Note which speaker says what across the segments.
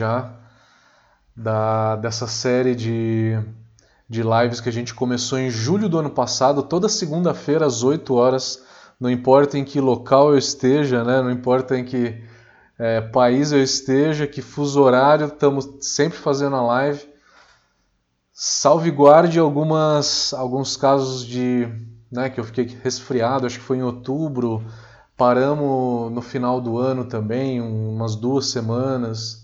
Speaker 1: já da, dessa série de, de lives que a gente começou em julho do ano passado, toda segunda-feira às 8 horas, não importa em que local eu esteja, né? não importa em que é, país eu esteja, que fuso horário, estamos sempre fazendo a live. Salve-guarde algumas, alguns casos de né, que eu fiquei resfriado, acho que foi em outubro, paramos no final do ano também, umas duas semanas.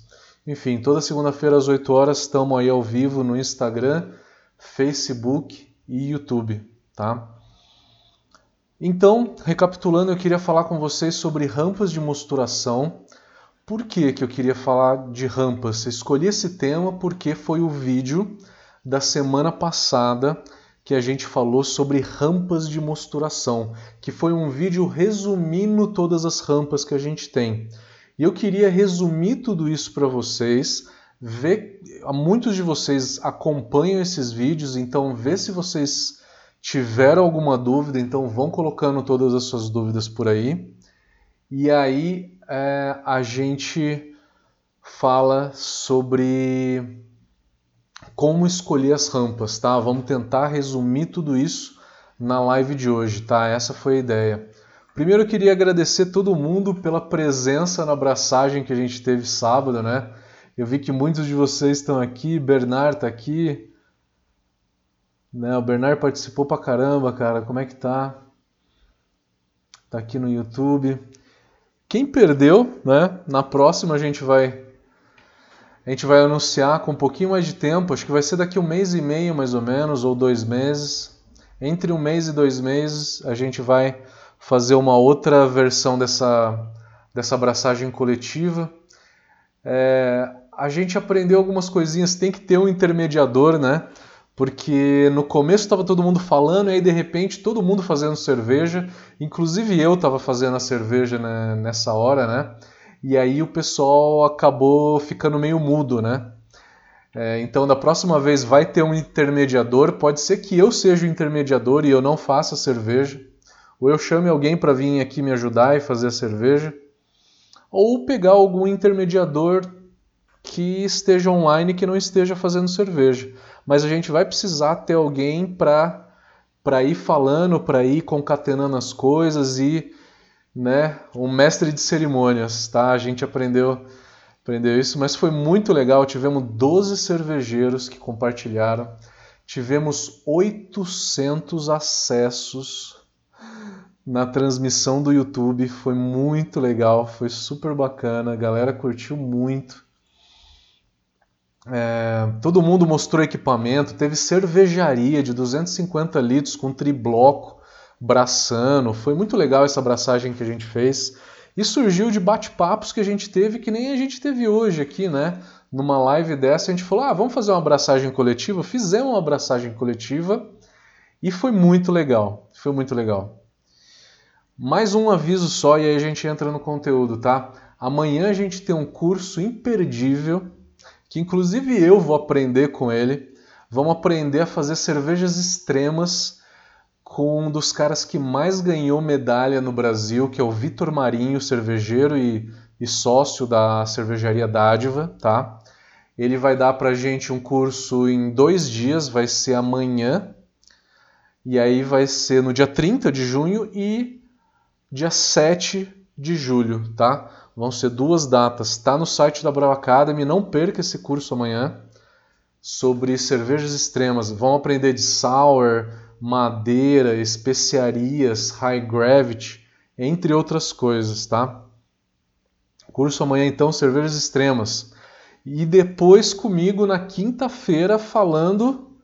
Speaker 1: Enfim, toda segunda-feira às 8 horas estamos aí ao vivo no Instagram, Facebook e YouTube, tá? Então, recapitulando, eu queria falar com vocês sobre rampas de mosturação. Por que, que eu queria falar de rampas? Eu escolhi esse tema porque foi o vídeo da semana passada que a gente falou sobre rampas de mosturação, que foi um vídeo resumindo todas as rampas que a gente tem. E eu queria resumir tudo isso para vocês, ver, muitos de vocês acompanham esses vídeos, então vê se vocês tiveram alguma dúvida, então vão colocando todas as suas dúvidas por aí. E aí é, a gente fala sobre como escolher as rampas, tá? Vamos tentar resumir tudo isso na live de hoje, tá? Essa foi a ideia. Primeiro eu queria agradecer todo mundo pela presença na abraçagem que a gente teve sábado, né? Eu vi que muitos de vocês estão aqui, Bernard tá aqui. Né? O Bernard participou pra caramba, cara. Como é que tá? Tá aqui no YouTube. Quem perdeu, né? Na próxima a gente vai a gente vai anunciar com um pouquinho mais de tempo, acho que vai ser daqui um mês e meio mais ou menos, ou dois meses. Entre um mês e dois meses a gente vai fazer uma outra versão dessa, dessa abraçagem coletiva. É, a gente aprendeu algumas coisinhas, tem que ter um intermediador, né? Porque no começo estava todo mundo falando e aí de repente todo mundo fazendo cerveja, inclusive eu estava fazendo a cerveja né, nessa hora, né? e aí o pessoal acabou ficando meio mudo, né? É, então, da próxima vez vai ter um intermediador. Pode ser que eu seja o intermediador e eu não faça cerveja, ou eu chame alguém para vir aqui me ajudar e fazer a cerveja, ou pegar algum intermediador que esteja online que não esteja fazendo cerveja. Mas a gente vai precisar ter alguém para para ir falando, para ir concatenando as coisas e né, um mestre de cerimônias, tá? A gente aprendeu, aprendeu isso, mas foi muito legal. Tivemos 12 cervejeiros que compartilharam, tivemos 800 acessos na transmissão do YouTube, foi muito legal, foi super bacana, a galera curtiu muito. É, todo mundo mostrou equipamento, teve cervejaria de 250 litros com tribloco, braçando. Foi muito legal essa abraçagem que a gente fez. E surgiu de bate-papos que a gente teve, que nem a gente teve hoje aqui, né? Numa live dessa, a gente falou: ah, vamos fazer uma abraçagem coletiva. Fizemos uma abraçagem coletiva e foi muito legal. Foi muito legal. Mais um aviso só e aí a gente entra no conteúdo, tá? Amanhã a gente tem um curso imperdível que inclusive eu vou aprender com ele. Vamos aprender a fazer cervejas extremas com um dos caras que mais ganhou medalha no Brasil, que é o Vitor Marinho, cervejeiro e, e, sócio da cervejaria Dádiva, tá? Ele vai dar pra gente um curso em dois dias, vai ser amanhã, e aí vai ser no dia 30 de junho e dia 7 de julho, tá? Vão ser duas datas. Tá no site da Brau Academy, não perca esse curso amanhã sobre cervejas extremas. Vão aprender de sour, madeira, especiarias, high gravity, entre outras coisas, tá? Curso amanhã então cervejas extremas. E depois comigo na quinta-feira falando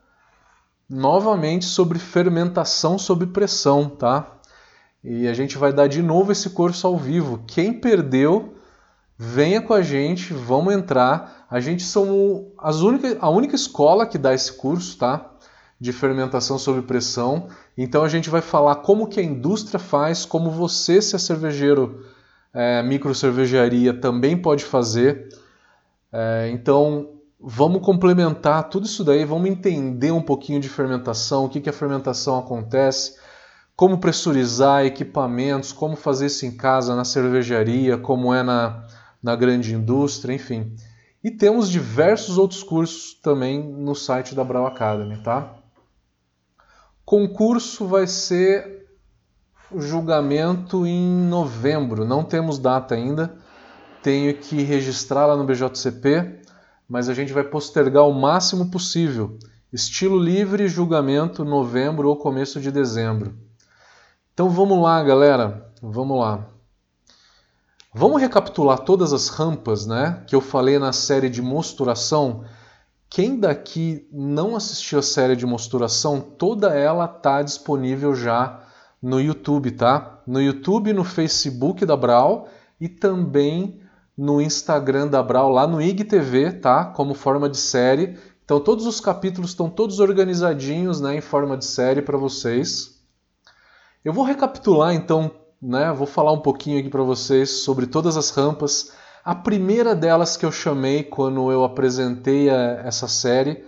Speaker 1: novamente sobre fermentação sob pressão, tá? E a gente vai dar de novo esse curso ao vivo. Quem perdeu, venha com a gente, vamos entrar. A gente somos as única, a única escola que dá esse curso, tá? de fermentação sob pressão. Então a gente vai falar como que a indústria faz, como você, se é cervejeiro, é, micro cervejaria, também pode fazer. É, então vamos complementar tudo isso daí, vamos entender um pouquinho de fermentação, o que, que a fermentação acontece, como pressurizar equipamentos, como fazer isso em casa, na cervejaria, como é na, na grande indústria, enfim. E temos diversos outros cursos também no site da Brau Academy, tá? Concurso vai ser julgamento em novembro, não temos data ainda. Tenho que registrar lá no BJCP, mas a gente vai postergar o máximo possível. Estilo livre, julgamento novembro ou começo de dezembro. Então vamos lá, galera. Vamos lá. Vamos recapitular todas as rampas, né, que eu falei na série de mosturação. Quem daqui não assistiu a série de mosturação, toda ela tá disponível já no YouTube, tá? No YouTube, no Facebook da Brau e também no Instagram da Brau, lá no IGTV, tá? Como forma de série. Então todos os capítulos estão todos organizadinhos, né, em forma de série para vocês. Eu vou recapitular então né? Vou falar um pouquinho aqui para vocês sobre todas as rampas. A primeira delas que eu chamei quando eu apresentei a, essa série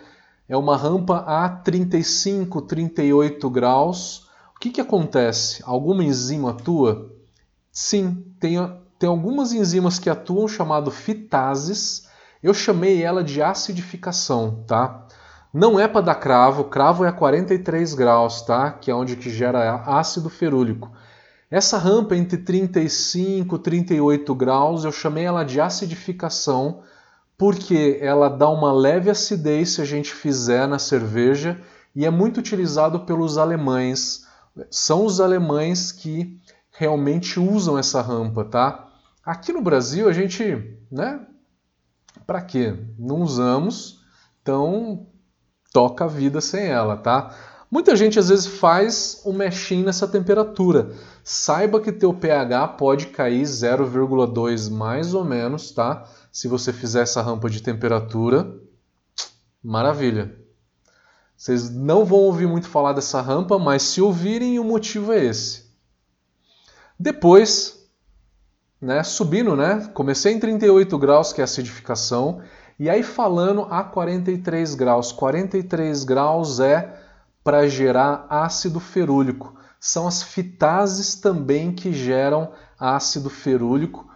Speaker 1: é uma rampa a 35, 38 graus. O que, que acontece? Alguma enzima atua? Sim, tem, tem algumas enzimas que atuam chamado fitases. Eu chamei ela de acidificação, tá? Não é para dar cravo, cravo é a 43 graus, tá? Que é onde que gera ácido ferúlico. Essa rampa entre 35 e 38 graus, eu chamei ela de acidificação, porque ela dá uma leve acidez se a gente fizer na cerveja e é muito utilizado pelos alemães. São os alemães que realmente usam essa rampa, tá? Aqui no Brasil a gente, né? Para quê? Não usamos, então toca a vida sem ela, tá? Muita gente às vezes faz o mexim nessa temperatura. Saiba que teu pH pode cair 0,2 mais ou menos, tá? Se você fizer essa rampa de temperatura, maravilha. Vocês não vão ouvir muito falar dessa rampa, mas se ouvirem, o motivo é esse. Depois, né, subindo, né? Comecei em 38 graus, que é a acidificação, e aí falando a 43 graus. 43 graus é para gerar ácido ferúlico. São as fitases também que geram ácido ferúlico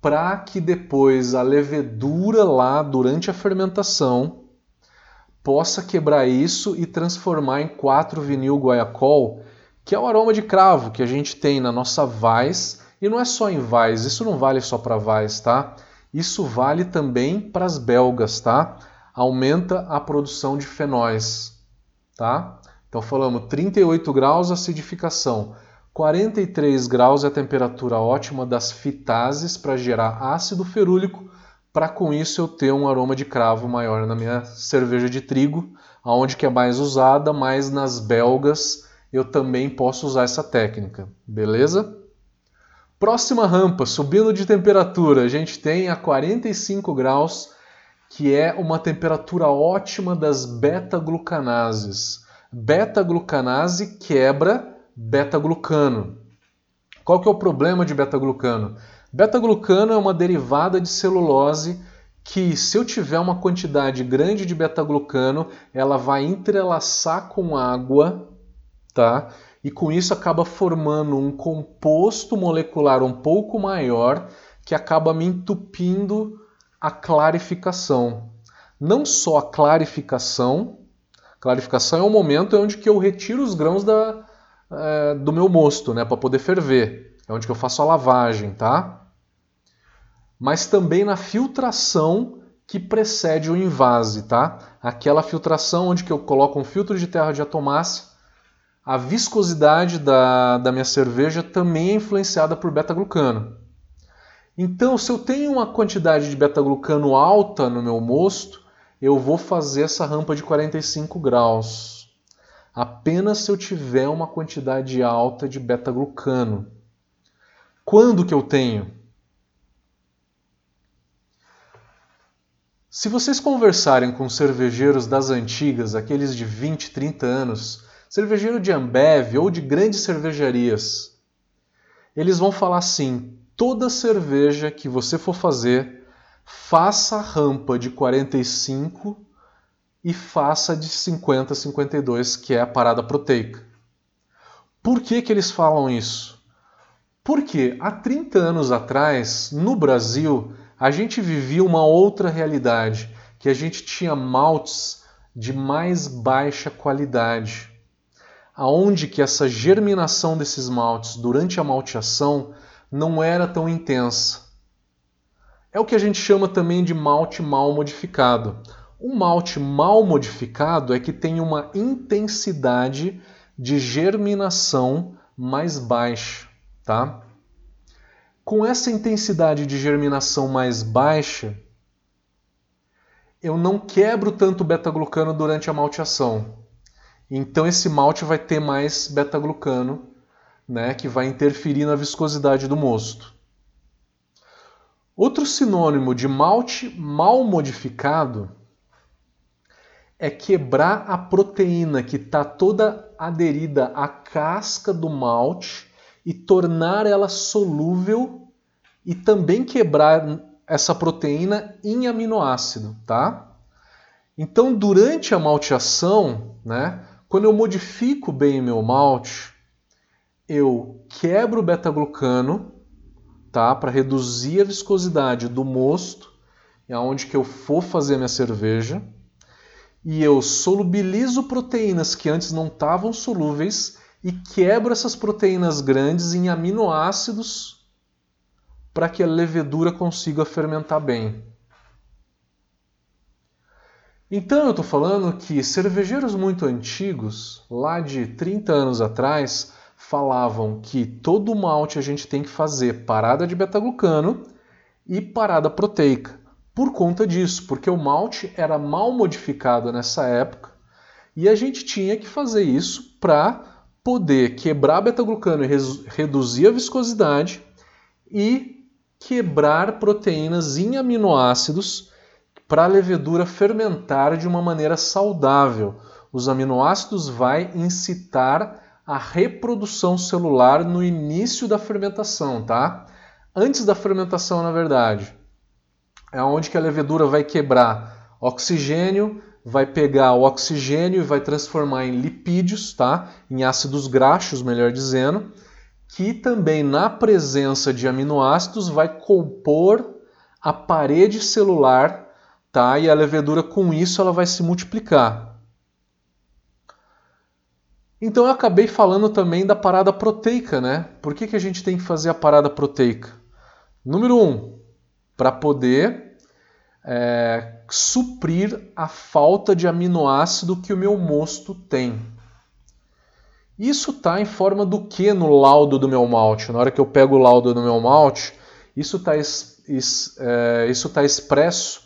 Speaker 1: para que depois a levedura lá durante a fermentação possa quebrar isso e transformar em 4-vinil guaiacol, que é o aroma de cravo que a gente tem na nossa vais, e não é só em vais, isso não vale só para vais, tá? Isso vale também para as belgas, tá? Aumenta a produção de fenóis, tá? Então falamos 38 graus acidificação, 43 graus é a temperatura ótima das fitases para gerar ácido ferúlico, para com isso eu ter um aroma de cravo maior na minha cerveja de trigo, aonde que é mais usada, mas nas belgas eu também posso usar essa técnica, beleza? Próxima rampa, subindo de temperatura, a gente tem a 45 graus, que é uma temperatura ótima das beta-glucanases beta-glucanase quebra beta-glucano. Qual que é o problema de beta-glucano? Beta-glucano é uma derivada de celulose que, se eu tiver uma quantidade grande de beta-glucano, ela vai entrelaçar com água, tá? E com isso acaba formando um composto molecular um pouco maior que acaba me entupindo a clarificação. Não só a clarificação, Clarificação é o momento onde que eu retiro os grãos da, é, do meu mosto, né, para poder ferver. É onde que eu faço a lavagem, tá? Mas também na filtração que precede o invase, tá? Aquela filtração onde que eu coloco um filtro de terra de atomácea, a viscosidade da, da minha cerveja também é influenciada por beta-glucano. Então, se eu tenho uma quantidade de beta-glucano alta no meu mosto, eu vou fazer essa rampa de 45 graus. Apenas se eu tiver uma quantidade alta de beta-glucano. Quando que eu tenho? Se vocês conversarem com cervejeiros das antigas, aqueles de 20, 30 anos, cervejeiro de Ambev ou de grandes cervejarias, eles vão falar assim: toda cerveja que você for fazer, faça a rampa de 45 e faça de 50 a 52, que é a parada proteica. Por que, que eles falam isso? Porque há 30 anos atrás, no Brasil, a gente vivia uma outra realidade, que a gente tinha maltes de mais baixa qualidade, aonde que essa germinação desses maltes durante a malteação não era tão intensa. É o que a gente chama também de malte mal modificado. O malte mal modificado é que tem uma intensidade de germinação mais baixa, tá? Com essa intensidade de germinação mais baixa, eu não quebro tanto beta-glucano durante a malteação. Então esse malte vai ter mais beta-glucano, né, que vai interferir na viscosidade do mosto. Outro sinônimo de malte mal modificado é quebrar a proteína que está toda aderida à casca do malte e tornar ela solúvel e também quebrar essa proteína em aminoácido, tá? Então, durante a malteação, né, quando eu modifico bem meu malte, eu quebro o beta-glucano, tá, para reduzir a viscosidade do mosto, aonde que eu for fazer minha cerveja, e eu solubilizo proteínas que antes não estavam solúveis e quebro essas proteínas grandes em aminoácidos para que a levedura consiga fermentar bem. Então eu estou falando que cervejeiros muito antigos, lá de 30 anos atrás, falavam que todo malte a gente tem que fazer parada de beta-glucano e parada proteica. Por conta disso, porque o malte era mal modificado nessa época e a gente tinha que fazer isso para poder quebrar beta-glucano e reduzir a viscosidade e quebrar proteínas em aminoácidos para a levedura fermentar de uma maneira saudável. Os aminoácidos vai incitar a reprodução celular no início da fermentação, tá? Antes da fermentação, na verdade, é onde que a levedura vai quebrar oxigênio, vai pegar o oxigênio e vai transformar em lipídios, tá? em ácidos graxos, melhor dizendo, que também na presença de aminoácidos vai compor a parede celular, tá? E a levedura com isso ela vai se multiplicar. Então eu acabei falando também da parada proteica, né? Por que, que a gente tem que fazer a parada proteica? Número um, para poder é, suprir a falta de aminoácido que o meu mosto tem. Isso está em forma do que no laudo do meu malte? Na hora que eu pego o laudo do meu malte, isso está é, isso tá expresso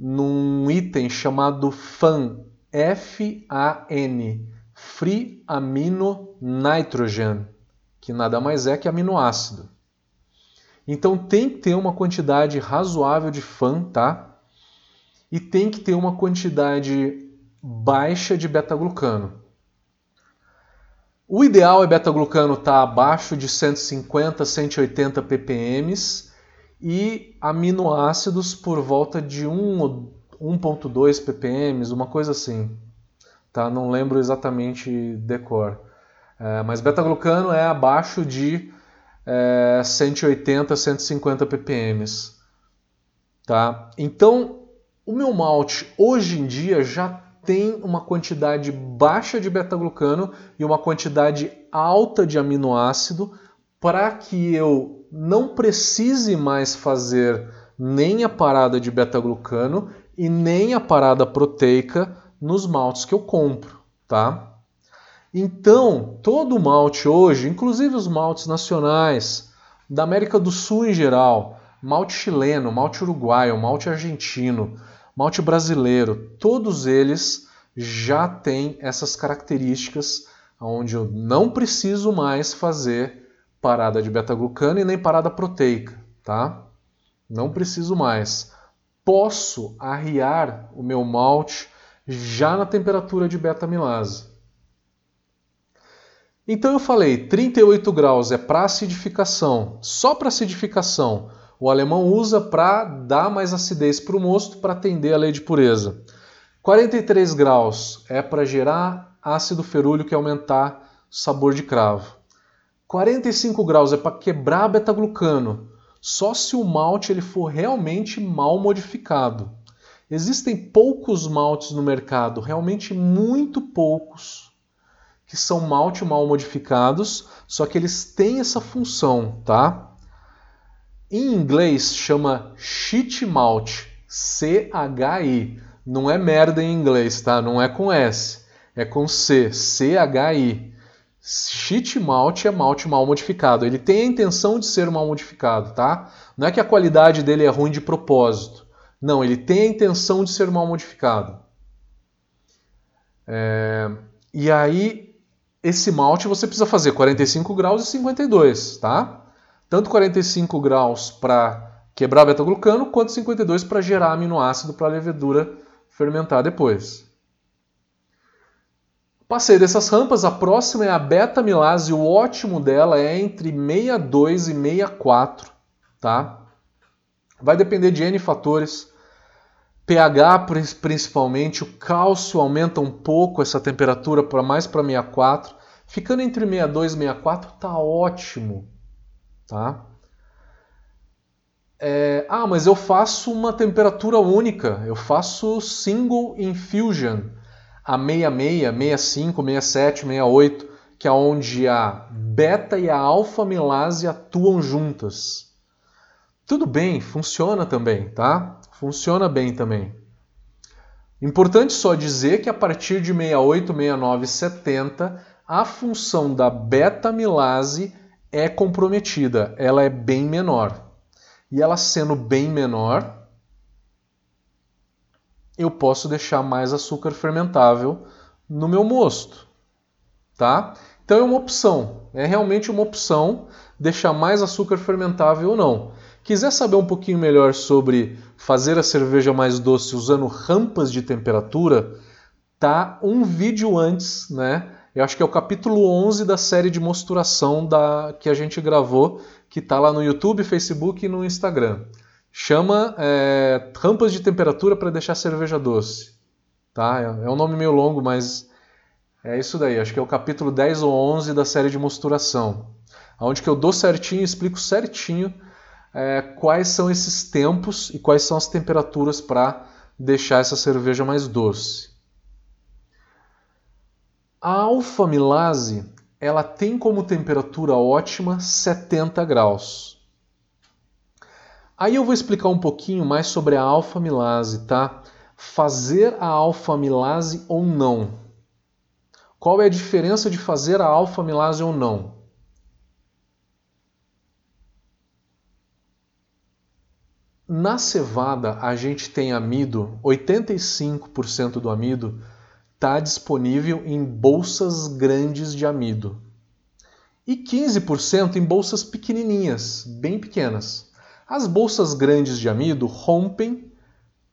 Speaker 1: num item chamado FAN, F-A-N, Free Amino Nitrogen, que nada mais é que aminoácido. Então tem que ter uma quantidade razoável de FAN, tá? e tem que ter uma quantidade baixa de beta-glucano. O ideal é beta-glucano estar tá abaixo de 150, 180 ppm e aminoácidos por volta de 1 1.2 ppm, uma coisa assim. Tá? Não lembro exatamente decor. É, mas beta-glucano é abaixo de é, 180, 150 ppm. Tá? Então, o meu malte hoje em dia já tem uma quantidade baixa de beta-glucano e uma quantidade alta de aminoácido para que eu não precise mais fazer nem a parada de beta-glucano e nem a parada proteica nos maltes que eu compro, tá? Então, todo malte hoje, inclusive os maltes nacionais, da América do Sul em geral, malte chileno, malte uruguaio, malte argentino, malte brasileiro, todos eles já têm essas características onde eu não preciso mais fazer parada de beta-glucano e nem parada proteica, tá? Não preciso mais. Posso arriar o meu malte já na temperatura de beta-amilase. Então eu falei, 38 graus é para acidificação, só para acidificação o alemão usa para dar mais acidez para o mosto para atender a lei de pureza. 43 graus é para gerar ácido ferúlico e aumentar o sabor de cravo. 45 graus é para quebrar beta-glucano, só se o malte ele for realmente mal modificado. Existem poucos maltes no mercado, realmente muito poucos, que são malte mal modificados, só que eles têm essa função, tá? Em inglês chama cheat malt, C-H-I. Não é merda em inglês, tá? Não é com S, é com C, C-H-I. Cheat malt é malte mal modificado. Ele tem a intenção de ser mal modificado, tá? Não é que a qualidade dele é ruim de propósito. Não, ele tem a intenção de ser mal modificado. É... E aí, esse malte você precisa fazer 45 graus e 52, tá? Tanto 45 graus para quebrar beta-glucano, quanto 52 para gerar aminoácido para a levedura fermentar depois. Passei dessas rampas, a próxima é a beta-milase, o ótimo dela é entre 62 e 64, tá? Vai depender de N fatores pH principalmente, o cálcio aumenta um pouco essa temperatura para mais para 64. Ficando entre 62 e 64 tá ótimo, tá? É, ah, mas eu faço uma temperatura única, eu faço single infusion a 66, 65, 67, 68, que é onde a beta e a alfa milase atuam juntas. Tudo bem, funciona também, tá? Funciona bem também. Importante só dizer que a partir de 68, 69 70, a função da beta-milase é comprometida, ela é bem menor. E ela sendo bem menor, eu posso deixar mais açúcar fermentável no meu mosto, tá? Então é uma opção, é realmente uma opção deixar mais açúcar fermentável ou não. Quiser saber um pouquinho melhor sobre fazer a cerveja mais doce usando rampas de temperatura, tá um vídeo antes, né? Eu acho que é o capítulo 11 da série de mosturação da que a gente gravou, que tá lá no YouTube, Facebook e no Instagram. Chama é, rampas de temperatura para deixar a cerveja doce. Tá? É, é um nome meio longo, mas é isso daí. Acho que é o capítulo 10 ou 11 da série de mosturação. Onde que eu dou certinho, explico certinho é, quais são esses tempos e quais são as temperaturas para deixar essa cerveja mais doce. A alfa-milase ela tem como temperatura ótima 70 graus. Aí eu vou explicar um pouquinho mais sobre a alfa-milase, tá? Fazer a alfa-milase ou não. Qual é a diferença de fazer a alfa-milase ou não? Na cevada, a gente tem amido, 85% do amido está disponível em bolsas grandes de amido. E 15% em bolsas pequenininhas, bem pequenas. As bolsas grandes de amido rompem,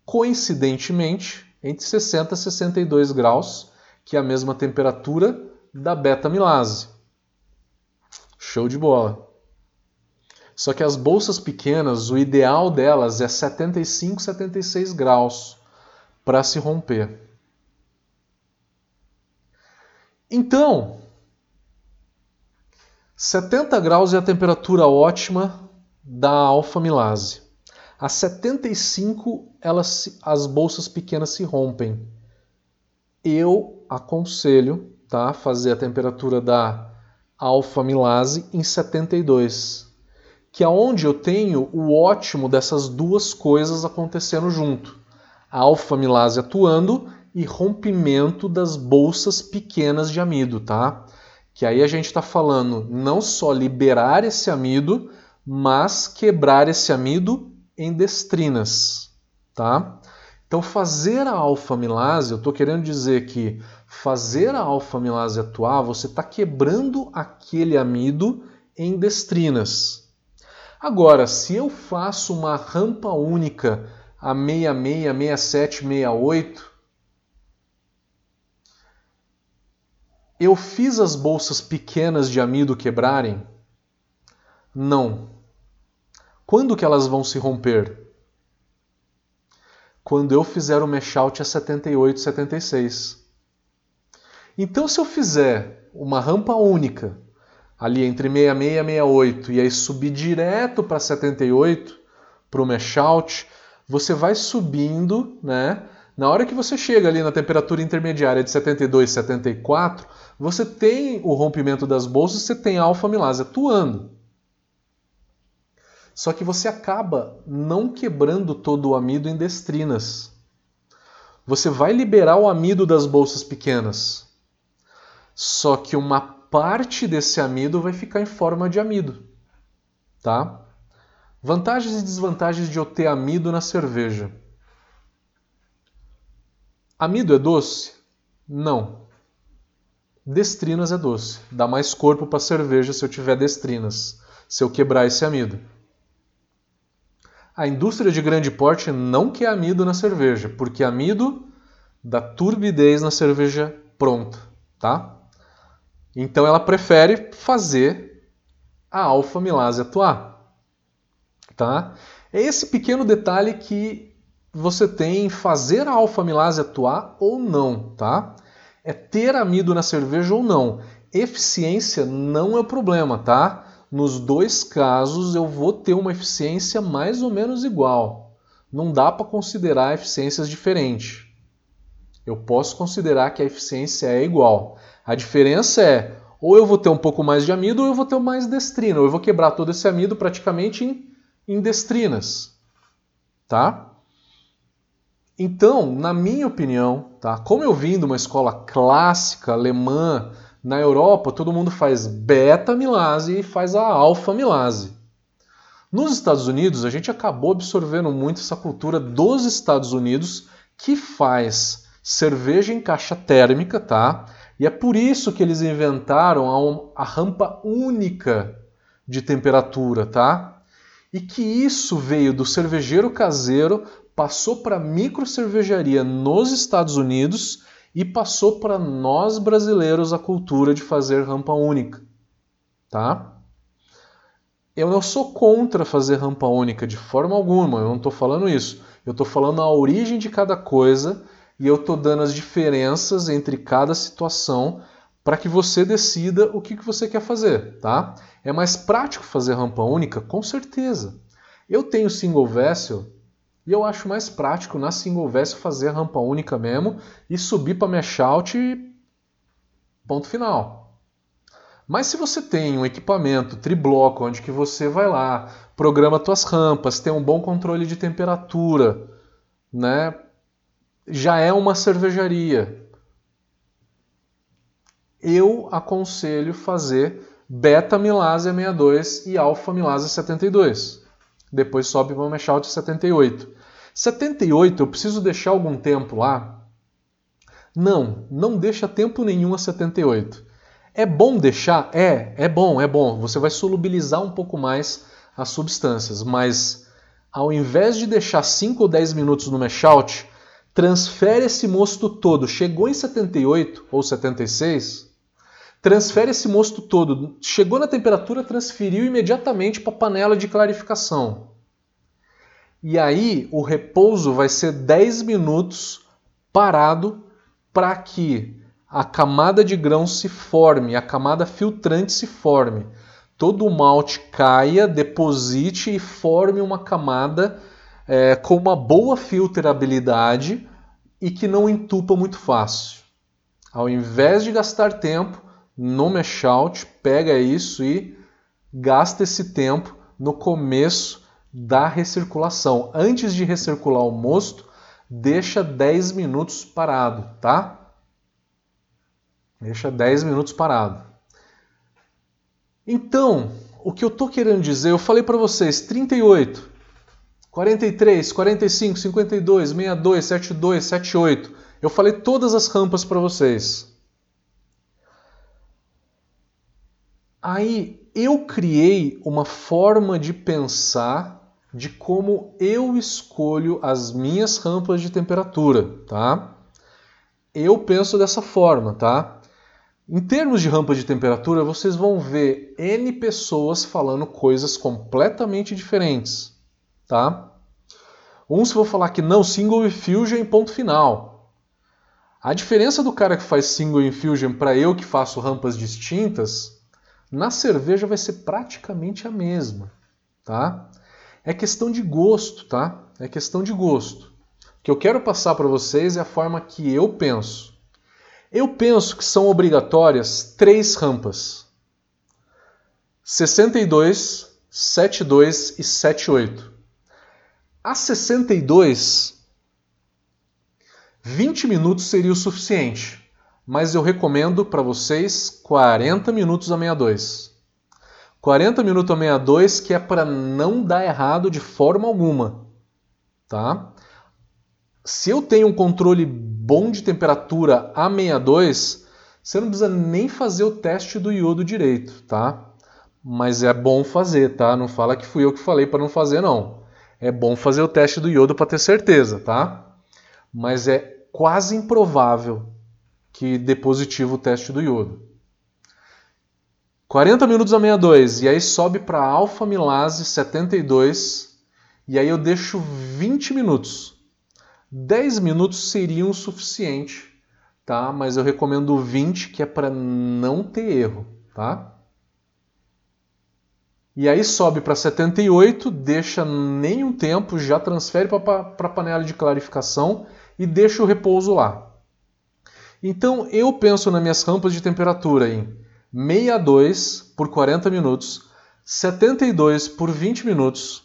Speaker 1: coincidentemente, entre 60 e 62 graus, que é a mesma temperatura da beta-milase. Show de bola! Só que as bolsas pequenas, o ideal delas é 75, 76 graus para se romper. Então, 70 graus é a temperatura ótima da alfa-milase. A 75, elas, as bolsas pequenas se rompem. Eu aconselho tá, fazer a temperatura da alfa-milase em 72 que é onde eu tenho o ótimo dessas duas coisas acontecendo junto. A alfa-milase atuando e rompimento das bolsas pequenas de amido, tá? Que aí a gente está falando não só liberar esse amido, mas quebrar esse amido em destrinas, tá? Então fazer a alfa-milase, eu estou querendo dizer que fazer a alfa-milase atuar, você está quebrando aquele amido em destrinas. Agora, se eu faço uma rampa única a 66, 67, 68, eu fiz as bolsas pequenas de amido quebrarem? Não. Quando que elas vão se romper? Quando eu fizer o mesh out a 78, 76. Então, se eu fizer uma rampa única ali entre 66 e 68 e aí subir direto para 78 para o mesh out, você vai subindo, né? Na hora que você chega ali na temperatura intermediária de 72, 74, você tem o rompimento das bolsas, você tem a alfa-amilase atuando. Só que você acaba não quebrando todo o amido em destrinas. Você vai liberar o amido das bolsas pequenas. Só que uma parte desse amido vai ficar em forma de amido, tá? Vantagens e desvantagens de eu ter amido na cerveja. Amido é doce? Não. Destrinas é doce. Dá mais corpo para a cerveja se eu tiver destrinas, se eu quebrar esse amido. A indústria de grande porte não quer amido na cerveja, porque amido dá turbidez na cerveja pronta, tá? Então ela prefere fazer a alfa-milase atuar, tá? É esse pequeno detalhe que você tem em fazer a alfa-milase atuar ou não, tá? É ter amido na cerveja ou não. Eficiência não é o problema, tá? Nos dois casos eu vou ter uma eficiência mais ou menos igual. Não dá para considerar eficiências diferentes. Eu posso considerar que a eficiência é igual. A diferença é ou eu vou ter um pouco mais de amido ou eu vou ter mais destrina, ou eu vou quebrar todo esse amido praticamente em, em destrinas. Tá? Então, na minha opinião, tá? como eu vim de uma escola clássica alemã, na Europa todo mundo faz beta-milase e faz a alfa-milase. Nos Estados Unidos, a gente acabou absorvendo muito essa cultura dos Estados Unidos, que faz cerveja em caixa térmica, tá? E é por isso que eles inventaram a, a rampa única de temperatura, tá? E que isso veio do cervejeiro caseiro passou para a microcervejaria nos Estados Unidos e passou para nós brasileiros a cultura de fazer rampa única, tá? Eu não sou contra fazer rampa única de forma alguma, eu não estou falando isso. Eu estou falando a origem de cada coisa e eu estou dando as diferenças entre cada situação para que você decida o que, que você quer fazer, tá? É mais prático fazer rampa única? Com certeza. Eu tenho single vessel e eu acho mais prático na single vessel fazer a rampa única mesmo e subir para mesh out e ponto final. Mas se você tem um equipamento tribloco onde que você vai lá, programa suas rampas, tem um bom controle de temperatura, né? Já é uma cervejaria. Eu aconselho fazer beta milase 62 e alfa milase 72. Depois sobe para o mesh out 78. 78, eu preciso deixar algum tempo lá? Não, não deixa tempo nenhum a 78. É bom deixar? É, é bom, é bom. Você vai solubilizar um pouco mais as substâncias, mas ao invés de deixar 5 ou 10 minutos no mesh out, transfere esse mosto todo. Chegou em 78 ou 76, transfere esse mosto todo. Chegou na temperatura, transferiu imediatamente para a panela de clarificação. E aí o repouso vai ser 10 minutos parado para que a camada de grão se forme, a camada filtrante se forme. Todo o malte caia, deposite e forme uma camada é, com uma boa filtrabilidade e que não entupa muito fácil. Ao invés de gastar tempo no mesh out, pega isso e gasta esse tempo no começo da recirculação. Antes de recircular o mosto, deixa 10 minutos parado, tá? Deixa 10 minutos parado. Então, o que eu estou querendo dizer, eu falei para vocês, 38, 43, 45, 52, 62, 72, 78. Eu falei todas as rampas para vocês. Aí eu criei uma forma de pensar de como eu escolho as minhas rampas de temperatura, tá? Eu penso dessa forma, tá? Em termos de rampa de temperatura, vocês vão ver N pessoas falando coisas completamente diferentes, tá? Uns vão falar que não, single infusion ponto final. A diferença do cara que faz single infusion para eu que faço rampas distintas Na cerveja vai ser praticamente a mesma, tá? É questão de gosto, tá? É questão de gosto. O que eu quero passar para vocês é a forma que eu penso. Eu penso que são obrigatórias três rampas: 62, 72 e 78. A 62, 20 minutos seria o suficiente mas eu recomendo para vocês 40 minutos a 62. 40 minutos a 62 que é para não dar errado de forma alguma, tá? Se eu tenho um controle bom de temperatura a 62, você não precisa nem fazer o teste do iodo direito, tá? Mas é bom fazer, tá? Não fala que fui eu que falei para não fazer não. É bom fazer o teste do iodo para ter certeza, tá? Mas é quase improvável que dê positivo o teste do iodo. 40 minutos a 62 e aí sobe para alfa-milase 72 e aí eu deixo 20 minutos. 10 minutos seriam o suficiente, tá? Mas eu recomendo 20 que é para não ter erro, tá? E aí sobe para 78, deixa nenhum tempo, já transfere para a panela de clarificação e deixa o repouso lá. Então eu penso nas minhas rampas de temperatura em 62 por 40 minutos, 72 por 20 minutos,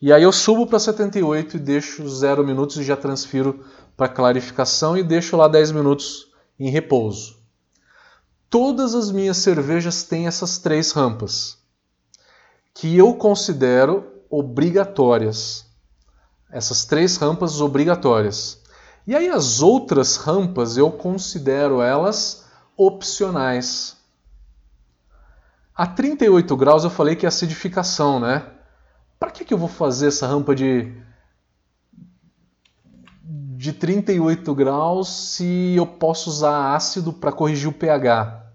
Speaker 1: e aí eu subo para 78 e deixo 0 minutos e já transfiro para clarificação e deixo lá 10 minutos em repouso. Todas as minhas cervejas têm essas três rampas, que eu considero obrigatórias. Essas três rampas obrigatórias. E aí as outras rampas eu considero elas opcionais. A 38 graus eu falei que é acidificação, né? Para que, que eu vou fazer essa rampa de, de 38 graus se eu posso usar ácido para corrigir o pH?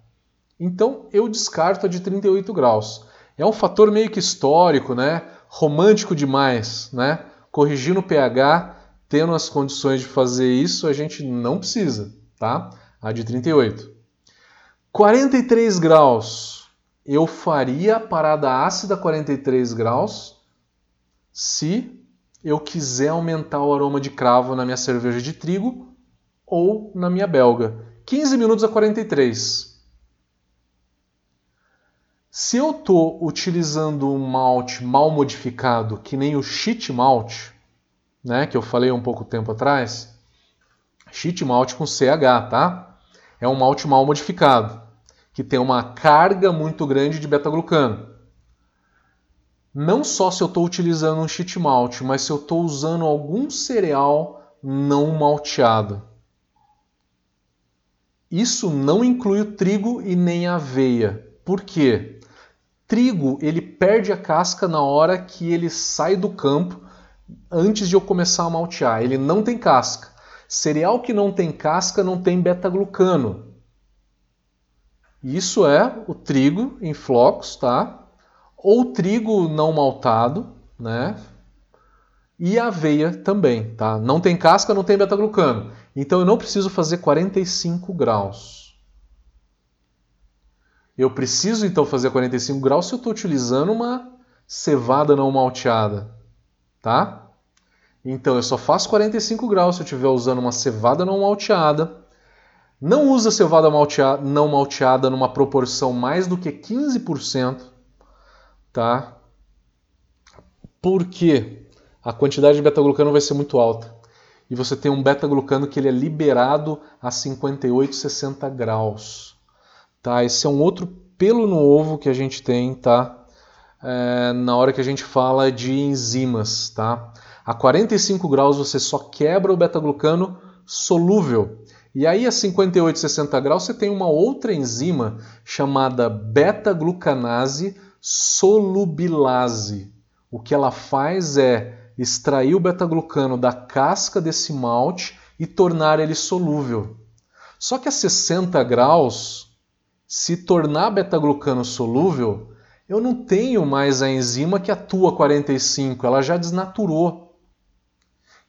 Speaker 1: Então eu descarto a de 38 graus. É um fator meio que histórico, né? Romântico demais, né? Corrigindo o pH tendo as condições de fazer isso, a gente não precisa, tá? A de 38. 43 graus. Eu faria a parada ácida 43 graus se eu quiser aumentar o aroma de cravo na minha cerveja de trigo ou na minha belga. 15 minutos a 43. Se eu estou utilizando um malte mal modificado, que nem o shit malt, né, que eu falei um pouco tempo atrás, cheat malt com CH, tá? É um malte mal modificado, que tem uma carga muito grande de beta-glucano. Não só se eu estou utilizando um cheat malt, mas se eu estou usando algum cereal não malteado. Isso não inclui o trigo e nem a aveia. Por quê? Trigo ele perde a casca na hora que ele sai do campo antes de eu começar a maltear. Ele não tem casca. Cereal que não tem casca não tem beta-glucano. Isso é o trigo em flocos, tá? Ou trigo não maltado, né? E a aveia também, tá? Não tem casca, não tem beta-glucano. Então eu não preciso fazer 45 graus. Eu preciso então fazer 45 graus se eu estou utilizando uma cevada não malteada tá? Então eu só faço 45 graus se eu estiver usando uma cevada não malteada. Não usa cevada malteada, não malteada numa proporção mais do que 15%, tá? Porque a quantidade de beta-glucano vai ser muito alta. E você tem um beta-glucano que ele é liberado a 58, 60 graus. Tá? Esse é um outro pelo no ovo que a gente tem, tá? É, na hora que a gente fala de enzimas. Tá? A 45 graus você só quebra o beta-glucano solúvel. E aí a 58, 60 graus você tem uma outra enzima chamada beta-glucanase solubilase. O que ela faz é extrair o beta-glucano da casca desse malte e tornar ele solúvel. Só que a 60 graus, se tornar beta-glucano solúvel, eu não tenho mais a enzima que atua 45, ela já desnaturou.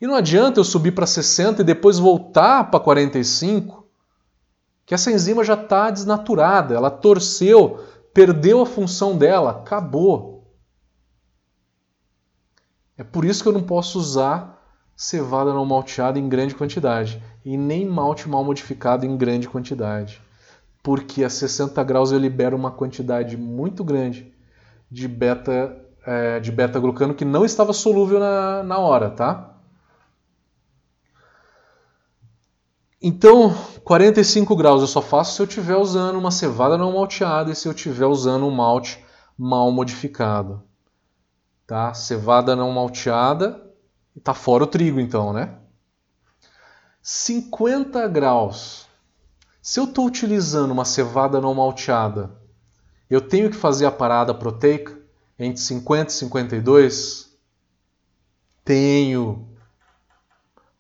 Speaker 1: E não adianta eu subir para 60 e depois voltar para 45, que essa enzima já está desnaturada, ela torceu, perdeu a função dela, acabou. É por isso que eu não posso usar cevada não malteada em grande quantidade e nem malte mal modificado em grande quantidade. Porque a 60 graus eu libero uma quantidade muito grande de beta é, de beta-glucano que não estava solúvel na, na hora, tá? Então, 45 graus eu só faço se eu estiver usando uma cevada não malteada e se eu estiver usando um malte mal modificado. Tá? Cevada não malteada, tá fora o trigo então, né? 50 graus. Se eu estou utilizando uma cevada não malteada, eu tenho que fazer a parada proteica entre 50 e 52? Tenho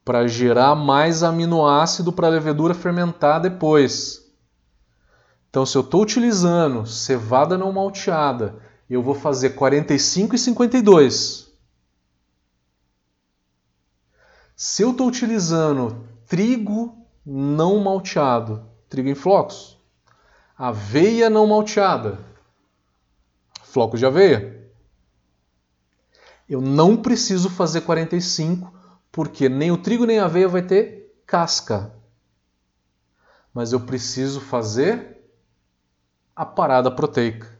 Speaker 1: para gerar mais aminoácido para a levedura fermentar depois. Então, se eu estou utilizando cevada não malteada, eu vou fazer 45 e 52. Se eu estou utilizando trigo não malteado, trigo em flocos, aveia não malteada, flocos de aveia, eu não preciso fazer 45 porque nem o trigo nem a aveia vai ter casca. Mas eu preciso fazer a parada proteica.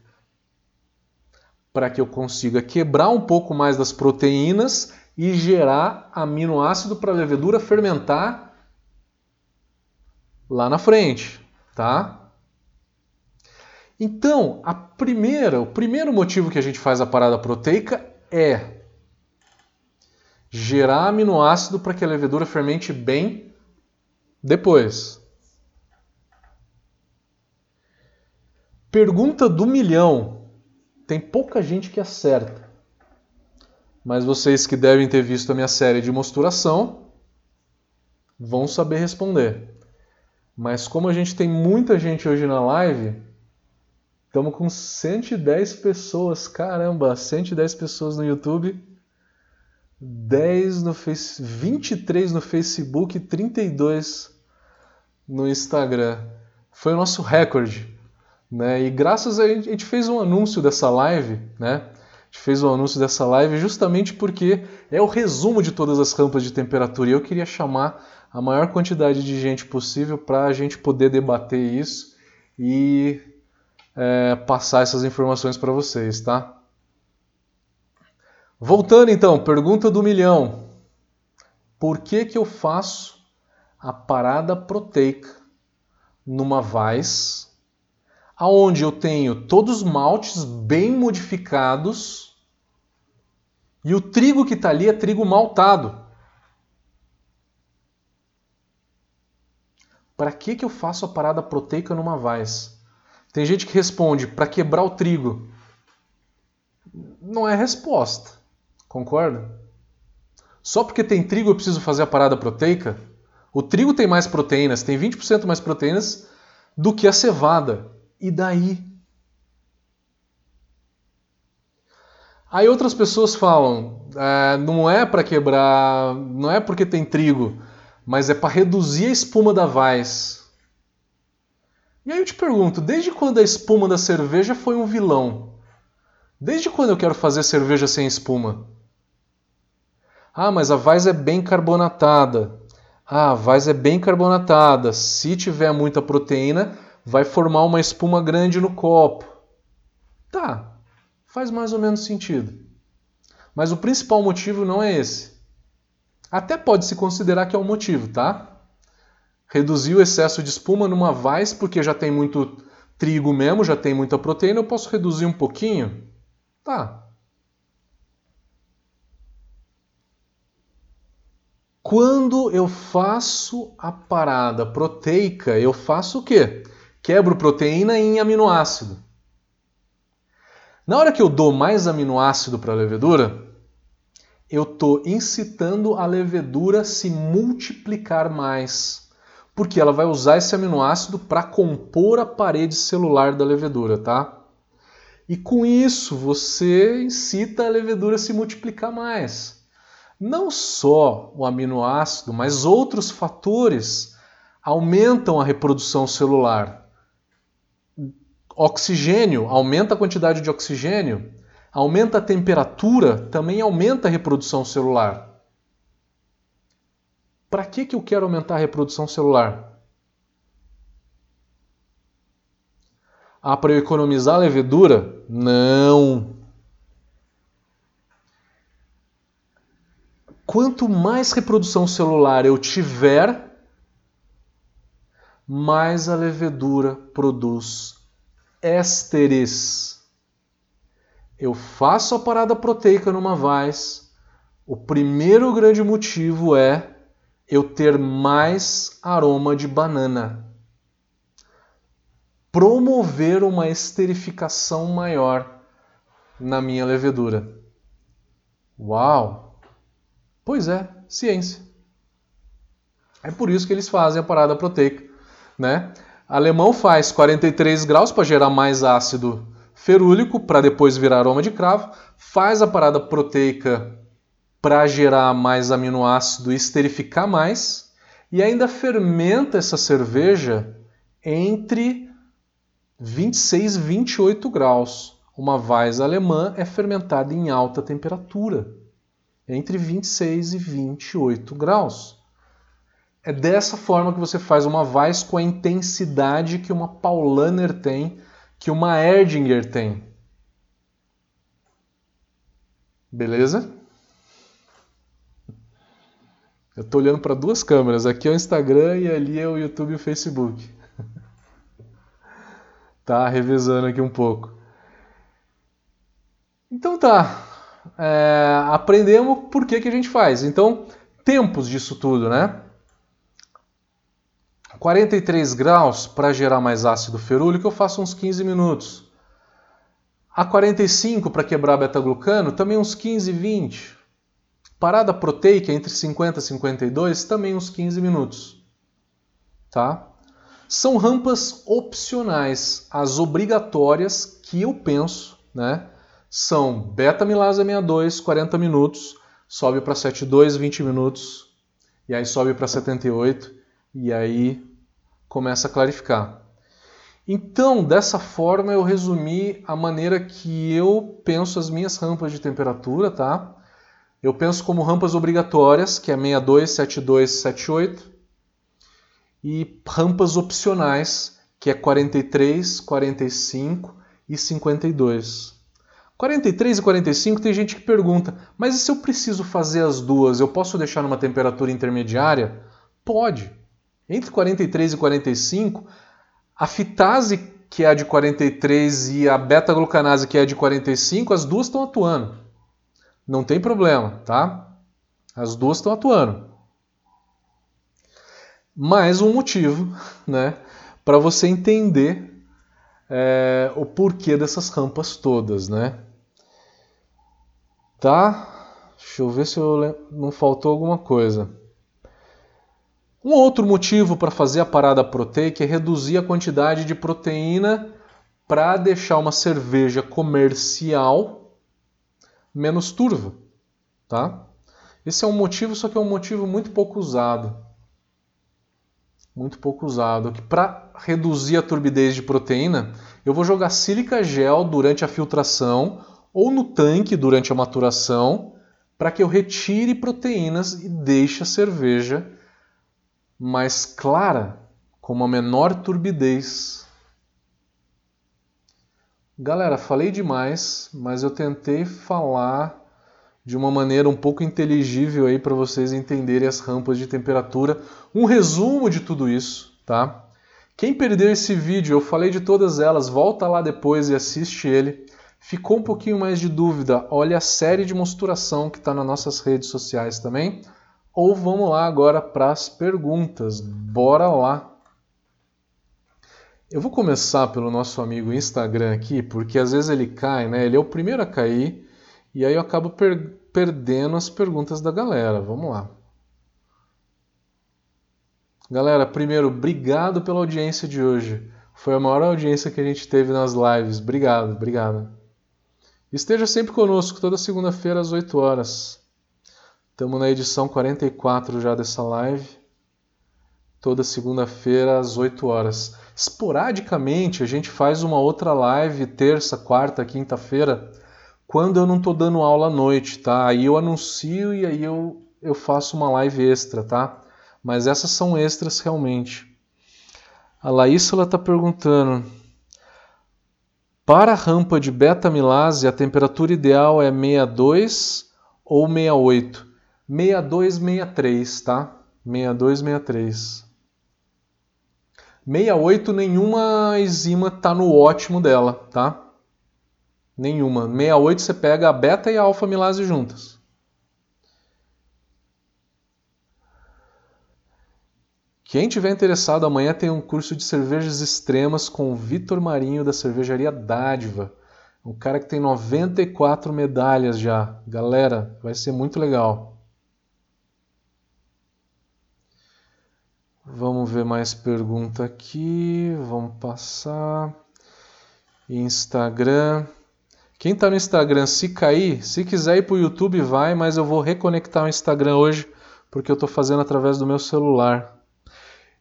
Speaker 1: Para que eu consiga quebrar um pouco mais das proteínas e gerar aminoácido para a levedura fermentar lá na frente, tá? Então, a primeira, o primeiro motivo que a gente faz a parada proteica é gerar aminoácido para que a levedura fermente bem depois. Pergunta do milhão. Tem pouca gente que acerta. Mas vocês que devem ter visto a minha série de mosturação vão saber responder. Mas como a gente tem muita gente hoje na live, estamos com 110 pessoas. Caramba, 110 pessoas no YouTube 10 no face, 23 no Facebook e 32 no Instagram. Foi o nosso recorde. Né? E graças a a gente fez um anúncio dessa live, né? A gente fez o um anúncio dessa live justamente porque é o resumo de todas as rampas de temperatura. E eu queria chamar a maior quantidade de gente possível para a gente poder debater isso e é, passar essas informações para vocês, tá? Voltando então, pergunta do milhão. Por que, que eu faço a parada proteica numa vaz aonde eu tenho todos os maltes bem modificados e o trigo que está ali é trigo maltado? Para que, que eu faço a parada proteica numa vaz? Tem gente que responde para quebrar o trigo. Não é resposta. Concorda? Só porque tem trigo eu preciso fazer a parada proteica? O trigo tem mais proteínas, tem 20% mais proteínas do que a cevada. E daí? Aí outras pessoas falam, é, não é para quebrar, não é porque tem trigo, mas é para reduzir a espuma da vaz. E aí eu te pergunto, desde quando a espuma da cerveja foi um vilão? Desde quando eu quero fazer cerveja sem espuma? Ah, mas a Vais é bem carbonatada. Ah, a Vais é bem carbonatada. Se tiver muita proteína, vai formar uma espuma grande no copo. Tá, faz mais ou menos sentido. Mas o principal motivo não é esse. Até pode se considerar que é o um motivo, tá? Reduzir o excesso de espuma numa Vais porque já tem muito trigo mesmo, já tem muita proteína, eu posso reduzir um pouquinho? Tá, Quando eu faço a parada proteica, eu faço o quê? Quebro proteína em aminoácido. Na hora que eu dou mais aminoácido para a levedura, eu estou incitando a levedura a se multiplicar mais, porque ela vai usar esse aminoácido para compor a parede celular da levedura, tá? E com isso você incita a levedura a se multiplicar mais. Não só o aminoácido, mas outros fatores aumentam a reprodução celular. oxigênio, aumenta a quantidade de oxigênio, aumenta a temperatura, também aumenta a reprodução celular. Para que, que eu quero aumentar a reprodução celular? Ah, para eu economizar a levedura? Não. Quanto mais reprodução celular eu tiver, mais a levedura produz ésteres. Eu faço a parada proteica numa vaz. O primeiro grande motivo é eu ter mais aroma de banana. Promover uma esterificação maior na minha levedura. Uau! Pois é, ciência. É por isso que eles fazem a parada proteica, né? Alemão faz 43 graus para gerar mais ácido ferúlico para depois virar aroma de cravo, faz a parada proteica para gerar mais aminoácido e esterificar mais, e ainda fermenta essa cerveja entre 26 e 28 graus. Uma Weiss alemã é fermentada em alta temperatura, entre 26 e 28 graus. É dessa forma que você faz uma Weiss com a intensidade que uma Paulaner tem, que uma Erdinger tem. Beleza? Eu estou olhando para duas câmeras. Aqui é o Instagram e ali é o YouTube e o Facebook. tá revezando aqui um pouco. Então tá. É, aprendemos por que, que a gente faz. Então, tempos disso tudo, né? 43 graus para gerar mais ácido ferúlico, eu faço uns 15 minutos. A 45 para quebrar beta-glucano, também uns 15, 20. Parada proteica entre 50 e 52, também uns 15 minutos. Tá? São rampas opcionais. As obrigatórias que eu penso, né? São beta-milase 62, 40 minutos, sobe para 72, 20 minutos, e aí sobe para 78, e aí começa a clarificar. Então, dessa forma, eu resumi a maneira que eu penso as minhas rampas de temperatura, tá? Eu penso como rampas obrigatórias, que é 62, 72, 78, e rampas opcionais, que é 43, 45 e 52. 43 e 45 tem gente que pergunta, mas e se eu preciso fazer as duas, eu posso deixar numa temperatura intermediária? Pode. Entre 43 e 45, a fitase, que é a de 43, e a beta-glucanase, que é a de 45, as duas estão atuando não tem problema, tá? As duas estão atuando. Mais um motivo, né, para você entender é, o porquê dessas rampas todas, né? Tá? Deixa eu ver se eu não faltou alguma coisa. Um outro motivo para fazer a parada proteica é reduzir a quantidade de proteína para deixar uma cerveja comercial menos turva, tá? Esse é um motivo, só que é um motivo muito pouco usado. Muito pouco usado. Que para reduzir a turbidez de proteína, eu vou jogar sílica gel durante a filtração ou no tanque durante a maturação, para que eu retire proteínas e deixe a cerveja mais clara, com uma menor turbidez. Galera, falei demais, mas eu tentei falar de uma maneira um pouco inteligível aí para vocês entenderem as rampas de temperatura. Um resumo de tudo isso, tá? Quem perdeu esse vídeo, eu falei de todas elas, volta lá depois e assiste ele. Ficou um pouquinho mais de dúvida, olha a série de mosturação que está nas nossas redes sociais também. Ou vamos lá agora para as perguntas. Bora lá! Eu vou começar pelo nosso amigo Instagram aqui, porque às vezes ele cai, né? Ele é o primeiro a cair e aí eu acabo per perdendo as perguntas da galera. Vamos lá. Galera, primeiro, obrigado pela audiência de hoje. Foi a maior audiência que a gente teve nas lives. Obrigado, obrigado. Esteja sempre conosco, toda segunda-feira às 8 horas. Estamos na edição 44 já dessa live. toda segunda-feira às 8 horas. Esporadicamente a gente faz uma outra live terça, quarta, quinta-feira, quando eu não estou dando aula à noite, tá? Aí eu anuncio e aí eu, eu faço uma live extra, tá? Mas essas são extras realmente. A Laísa está perguntando. Para a rampa de beta-milase, a temperatura ideal é 62 ou 68? 62, 63, tá? 62, 63. 68, nenhuma enzima está no ótimo dela, tá? Nenhuma. 68 você pega a beta e a alfa milase juntas. Quem tiver interessado, amanhã tem um curso de cervejas extremas com o Vitor Marinho da cervejaria Dádiva. Um cara que tem 94 medalhas já. Galera, vai ser muito legal. Vamos ver mais pergunta aqui. Vamos passar. Instagram. Quem está no Instagram, se cair, se quiser ir para o YouTube, vai, mas eu vou reconectar o Instagram hoje porque eu estou fazendo através do meu celular.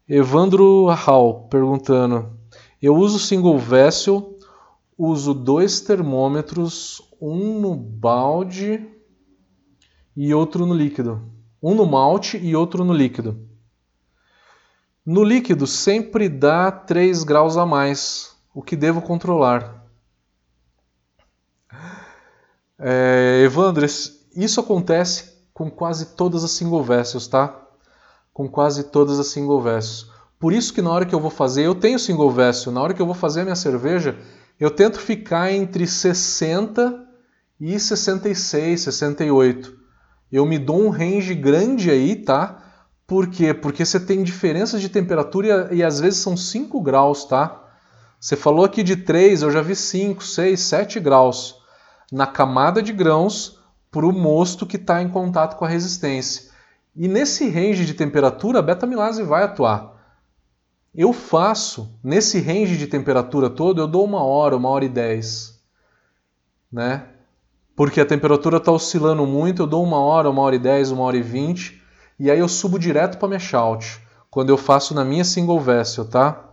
Speaker 1: Evandro Hall perguntando: Eu uso single vessel, uso dois termômetros, um no balde e outro no líquido. Um no malte e outro no líquido. No líquido sempre dá 3 graus a mais, o que devo controlar. É, Evandro, isso acontece com quase todas as single vessels, tá? com quase todas as single vessels. Por isso que na hora que eu vou fazer, eu tenho single vessel, na hora que eu vou fazer a minha cerveja, eu tento ficar entre 60 e 66, 68. Eu me dou um range grande aí, tá? Por quê? Porque você tem diferenças de temperatura e, e às vezes são 5 graus, tá? Você falou aqui de 3, eu já vi 5, 6, 7 graus na camada de grãos para o mosto que está em contato com a resistência. E nesse range de temperatura, a beta-milase vai atuar. Eu faço, nesse range de temperatura todo, eu dou uma hora, uma hora e dez. Né? Porque a temperatura está oscilando muito, eu dou uma hora, uma hora e dez, uma hora e vinte, e aí eu subo direto para minha shout, quando eu faço na minha single vessel, tá?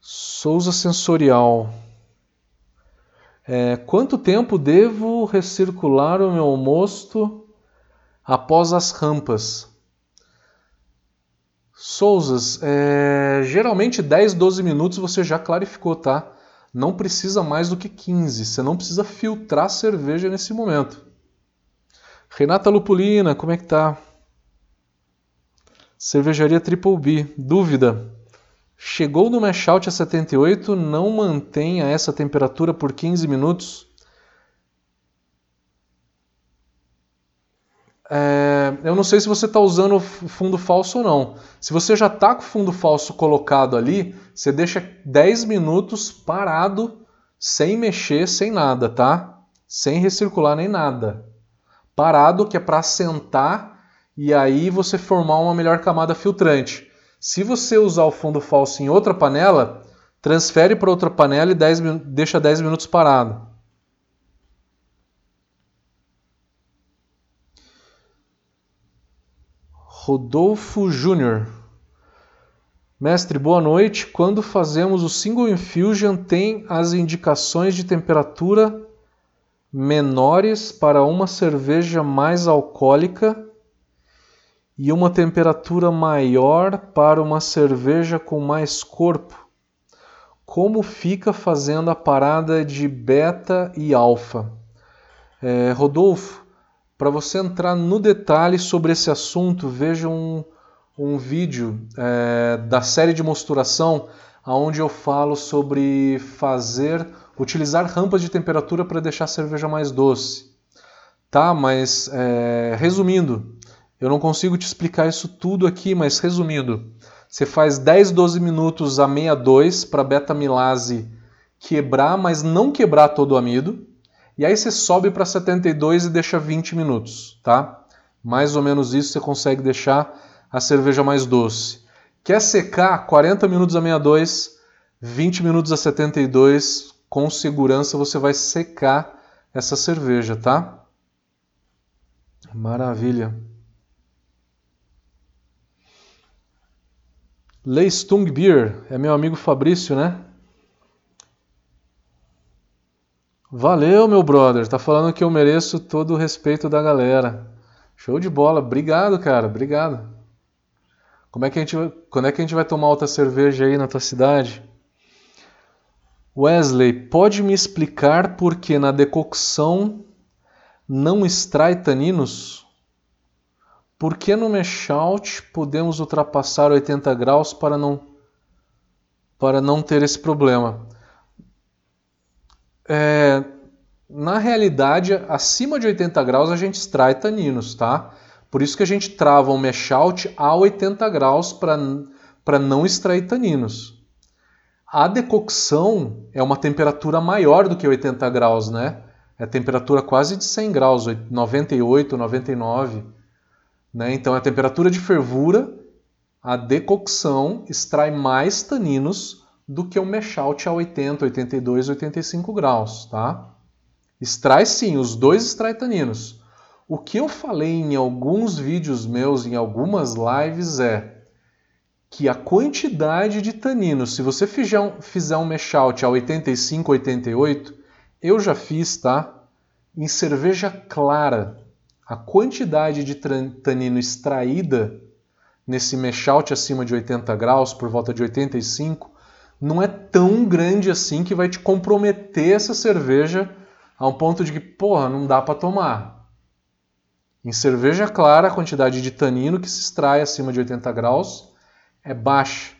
Speaker 1: Souza Sensorial. É, quanto tempo devo recircular o meu mosto após as rampas? Souzas, é, geralmente 10, 12 minutos você já clarificou, tá? Não precisa mais do que 15. Você não precisa filtrar cerveja nesse momento. Renata Lupulina, como é que tá? Cervejaria Triple B. Dúvida. Chegou no mash out a 78, não mantenha essa temperatura por 15 minutos. É, eu não sei se você está usando fundo falso ou não. Se você já está com o fundo falso colocado ali, você deixa 10 minutos parado, sem mexer, sem nada, tá? Sem recircular nem nada. Parado, que é para assentar e aí você formar uma melhor camada filtrante. Se você usar o fundo falso em outra panela, transfere para outra panela e 10, deixa 10 minutos parado. Rodolfo Júnior. Mestre, boa noite. Quando fazemos o Single Infusion, tem as indicações de temperatura menores para uma cerveja mais alcoólica e uma temperatura maior para uma cerveja com mais corpo. Como fica fazendo a parada de beta e alfa? É, Rodolfo, para você entrar no detalhe sobre esse assunto, veja um, um vídeo é, da série de mosturação onde eu falo sobre fazer, utilizar rampas de temperatura para deixar a cerveja mais doce. Tá, mas é, resumindo, eu não consigo te explicar isso tudo aqui, mas resumindo, você faz 10, 12 minutos a 62 para beta-milase quebrar, mas não quebrar todo o amido. E aí você sobe para 72 e deixa 20 minutos, tá? Mais ou menos isso você consegue deixar a cerveja mais doce. Quer secar 40 minutos a 62, 20 minutos a 72, com segurança você vai secar essa cerveja, tá? Maravilha. Leistung Beer, é meu amigo Fabrício, né? Valeu, meu brother. Tá falando que eu mereço todo o respeito da galera. Show de bola. Obrigado, cara. Obrigado. Como é que a gente, quando é que a gente vai tomar outra cerveja aí na tua cidade? Wesley, pode me explicar por que na decocção não extrai taninos? Por que no mashout podemos ultrapassar 80 graus para não para não ter esse problema? É, na realidade, acima de 80 graus a gente extrai taninos, tá? Por isso que a gente trava o mashout a 80 graus para não extrair taninos. A decocção é uma temperatura maior do que 80 graus, né? É temperatura quase de 100 graus, 98, 99. Né? Então, a temperatura de fervura, a decocção extrai mais taninos do que o mash out a 80, 82, 85 graus, tá? Extrai sim, os dois extrai taninos. O que eu falei em alguns vídeos meus, em algumas lives, é que a quantidade de taninos, se você fizer um, fizer um mash out a 85, 88, eu já fiz, tá? Em cerveja clara, a quantidade de tanino extraída nesse mash out acima de 80 graus, por volta de 85, não é tão grande assim que vai te comprometer essa cerveja a um ponto de que, porra, não dá para tomar. Em cerveja clara, a quantidade de tanino que se extrai acima de 80 graus é baixa.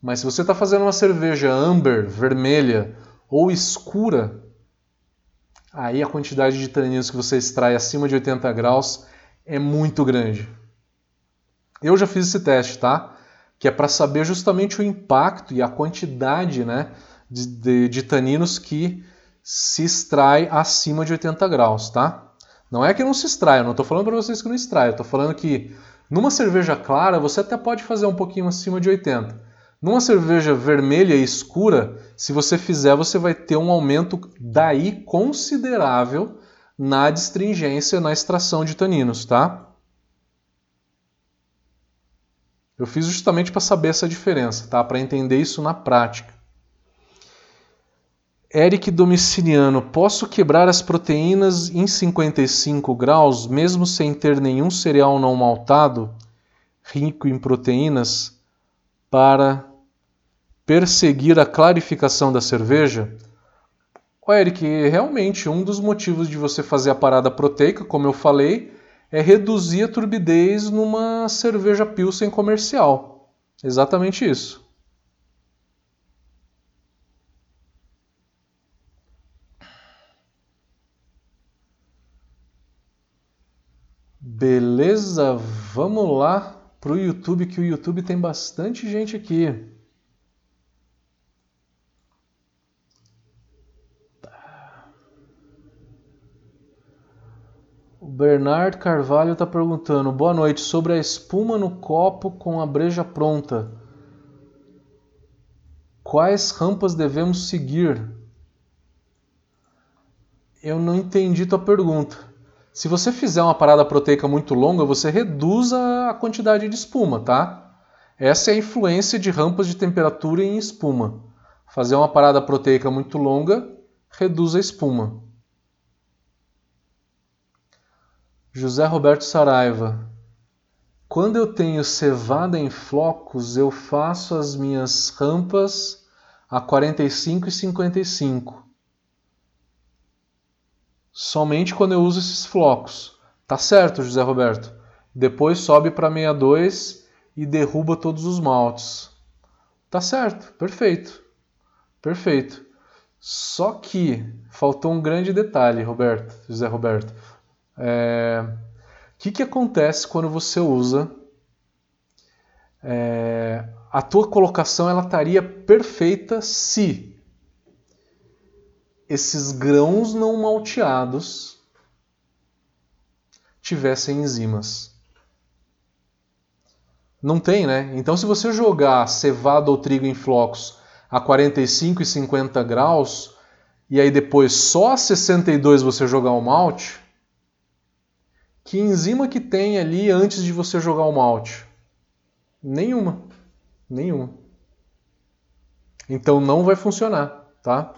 Speaker 1: Mas se você está fazendo uma cerveja amber, vermelha ou escura, aí a quantidade de taninos que você extrai acima de 80 graus é muito grande. Eu já fiz esse teste, tá? Que é para saber justamente o impacto e a quantidade né, de, de, de taninos que se extrai acima de 80 graus, tá? Não é que não se extrai, eu não estou falando para vocês que não extrai, eu estou falando que numa cerveja clara você até pode fazer um pouquinho acima de 80. Numa cerveja vermelha e escura, se você fizer, você vai ter um aumento daí considerável na distringência, na extração de taninos, tá? Eu fiz justamente para saber essa diferença, tá? Para entender isso na prática. Eric Domiciliano, posso quebrar as proteínas em 55 graus, mesmo sem ter nenhum cereal não maltado, rico em proteínas, para perseguir a clarificação da cerveja? O Eric, realmente um dos motivos de você fazer a parada proteica, como eu falei, é reduzir a turbidez numa cerveja Pilsen comercial. Exatamente isso. Beleza, vamos lá para o YouTube, que o YouTube tem bastante gente aqui. O Bernard Carvalho está perguntando: Boa noite, sobre a espuma no copo com a breja pronta. Quais rampas devemos seguir? Eu não entendi tua pergunta. Se você fizer uma parada proteica muito longa, você reduz a quantidade de espuma, tá? Essa é a influência de rampas de temperatura em espuma. Fazer uma parada proteica muito longa reduz a espuma. José Roberto Saraiva. Quando eu tenho cevada em flocos, eu faço as minhas rampas a 45 e 55 somente quando eu uso esses flocos. Tá certo, José Roberto. Depois sobe para 62 e derruba todos os maltes. Tá certo, perfeito. Perfeito. Só que faltou um grande detalhe, Roberto, José Roberto. É... O que, que acontece quando você usa é... a tua colocação ela estaria perfeita se esses grãos não malteados tivessem enzimas. Não tem, né? Então, se você jogar cevada ou trigo em flocos a 45 e 50 graus, e aí depois só a 62 você jogar o malte, Que enzima que tem ali antes de você jogar o malte? Nenhuma. Nenhuma. Então não vai funcionar, tá?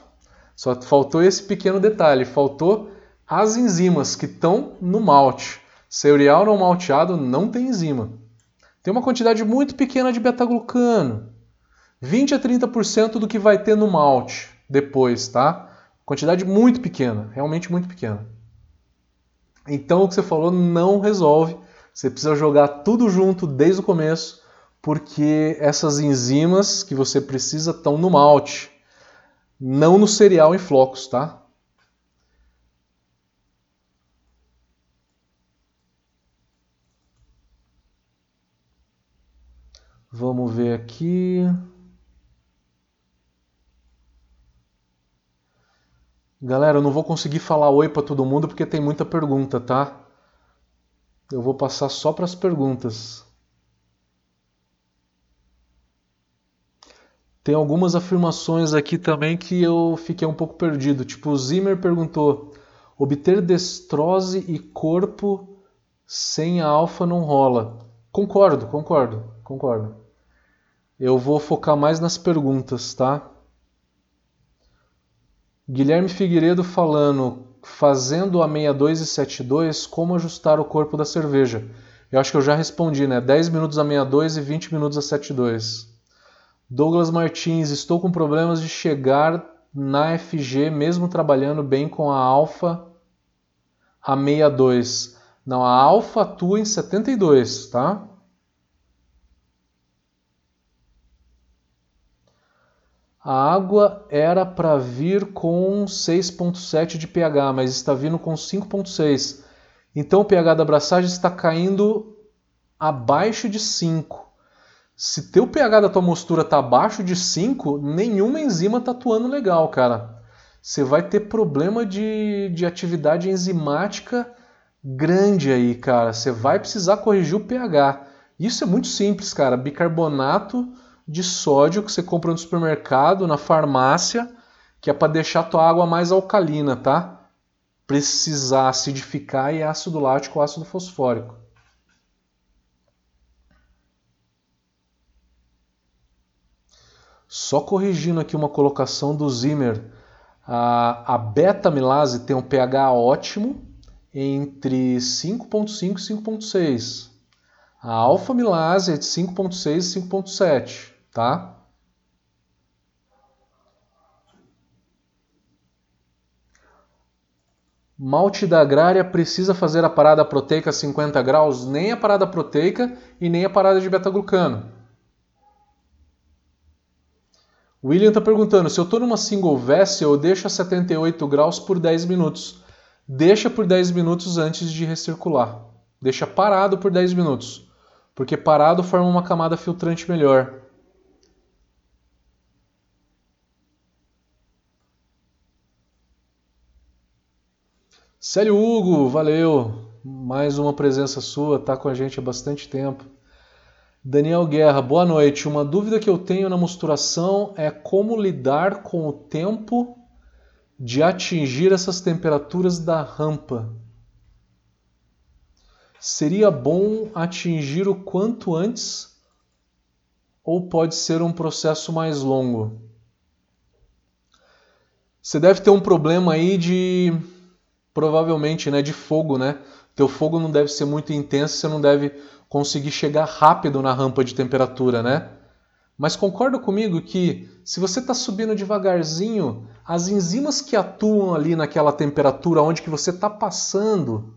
Speaker 1: Só faltou esse pequeno detalhe, faltou as enzimas que estão no malte. Cereal não malteado não tem enzima. Tem uma quantidade muito pequena de beta-glucano. 20 a 30% do que vai ter no malte depois, tá? Quantidade muito pequena, realmente muito pequena. Então o que você falou não resolve. Você precisa jogar tudo junto desde o começo, porque essas enzimas que você precisa estão no malte, não no cereal em flocos, tá? Vamos ver aqui. Galera, eu não vou conseguir falar oi para todo mundo porque tem muita pergunta, tá? Eu vou passar só para as perguntas. Tem algumas afirmações aqui também que eu fiquei um pouco perdido. Tipo, o Zimmer perguntou: obter destrose e corpo sem a alfa não rola. Concordo, concordo, concordo. Eu vou focar mais nas perguntas, tá? Guilherme Figueiredo falando, fazendo a 62 e 72, como ajustar o corpo da cerveja? Eu acho que eu já respondi, né? 10 minutos a 62 e 20 minutos a 72. Douglas Martins, estou com problemas de chegar na FG mesmo trabalhando bem com a Alfa a 62. Não, a Alfa atua em 72, tá? A água era para vir com 6,7 de pH, mas está vindo com 5,6. Então o pH da abraçagem está caindo abaixo de 5. Se teu pH da tua mostura está abaixo de 5, nenhuma enzima está atuando legal, cara. Você vai ter problema de, de atividade enzimática grande aí, cara. Você vai precisar corrigir o pH. Isso é muito simples, cara. Bicarbonato de sódio que você compra no supermercado, na farmácia, que é para deixar a tua água mais alcalina, tá? Precisar acidificar e ácido lático ou ácido fosfórico. Só corrigindo aqui uma colocação do Zimmer, a, a beta-milase tem um pH ótimo entre 5.5 e 5.6. A alfa-milase é de 5.6 e 5.7 tá? Malte da agrária precisa fazer a parada proteica a 50 graus, nem a parada proteica e nem a parada de beta-glucano. William está perguntando, se eu estou numa single vessel, eu deixo a 78 graus por 10 minutos. Deixa por 10 minutos antes de recircular. Deixa parado por 10 minutos, porque parado forma uma camada filtrante melhor. Célio Hugo, valeu. Mais uma presença sua, tá com a gente há bastante tempo. Daniel Guerra, boa noite. Uma dúvida que eu tenho na mosturação é como lidar com o tempo de atingir essas temperaturas da rampa. Seria bom atingir o quanto antes ou pode ser um processo mais longo? Você deve ter um problema aí de provavelmente né, de fogo, né? Teu fogo não deve ser muito intenso, você não deve conseguir chegar rápido na rampa de temperatura, né? Mas concorda comigo que se você está subindo devagarzinho, as enzimas que atuam ali naquela temperatura onde que você está passando,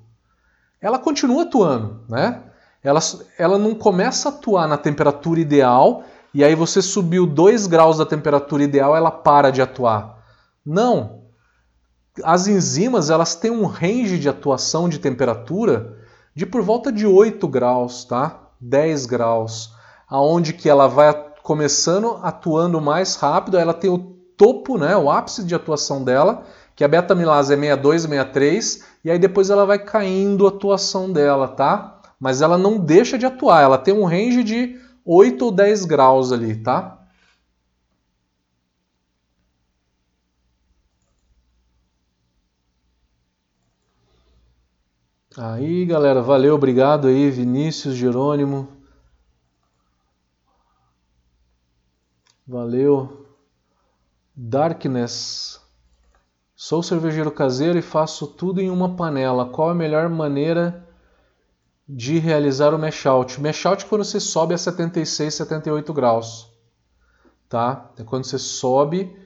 Speaker 1: ela continua atuando, né? Ela, ela não começa a atuar na temperatura ideal e aí você subiu 2 graus da temperatura ideal, ela para de atuar. Não, as enzimas elas têm um range de atuação de temperatura de por volta de 8 graus, tá? 10 graus, aonde que ela vai começando atuando mais rápido, ela tem o topo, né, o ápice de atuação dela, que a beta-milase é 62, 63, e aí depois ela vai caindo a atuação dela, tá? Mas ela não deixa de atuar, ela tem um range de 8 ou 10 graus ali, tá? Aí, galera, valeu, obrigado aí, Vinícius, Jerônimo. Valeu. Darkness. Sou cervejeiro caseiro e faço tudo em uma panela. Qual a melhor maneira de realizar o mash out? Mash out é quando você sobe a 76, 78 graus. Tá? É quando você sobe.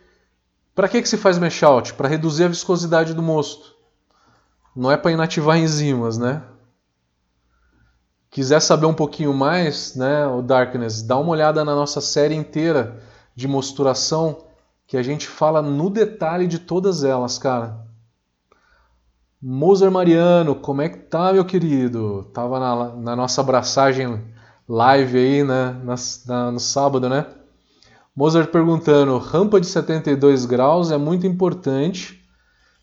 Speaker 1: Para que, que se faz mash out? Para reduzir a viscosidade do mosto. Não é para inativar enzimas, né? Quiser saber um pouquinho mais, né, o Darkness, dá uma olhada na nossa série inteira de mosturação que a gente fala no detalhe de todas elas, cara. Moser Mariano, como é que tá, meu querido? Tava na, na nossa abraçagem live aí, né, na, na, no sábado, né? Moser perguntando, rampa de 72 graus é muito importante,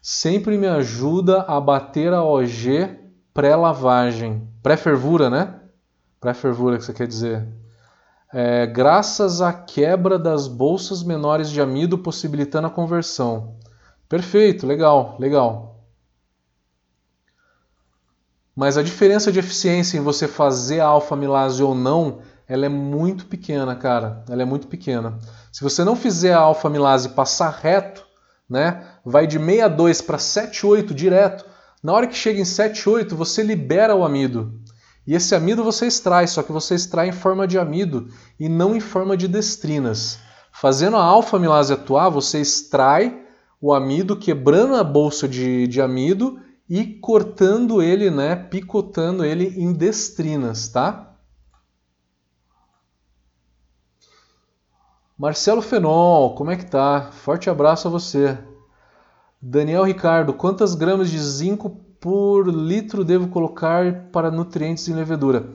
Speaker 1: sempre me ajuda a bater a OG pré-lavagem, pré-fervura, né? Pré-fervura que você quer dizer é, graças à quebra das bolsas menores de amido, possibilitando a conversão. Perfeito, legal, legal. Mas a diferença de eficiência em você fazer a alfa-milase ou não, ela é muito pequena, cara. Ela é muito pequena. Se você não fizer a alfa-milase passar reto, né, vai de 62 para 78 direto, na hora que chega em 78, você libera o amido. E esse amido você extrai, só que você extrai em forma de amido e não em forma de destrinas. Fazendo a alfa-amilase atuar, você extrai o amido, quebrando a bolsa de, de amido e cortando ele, né, picotando ele em destrinas, tá? Marcelo Fenol, como é que tá? Forte abraço a você. Daniel Ricardo, quantas gramas de zinco por litro devo colocar para nutrientes em levedura?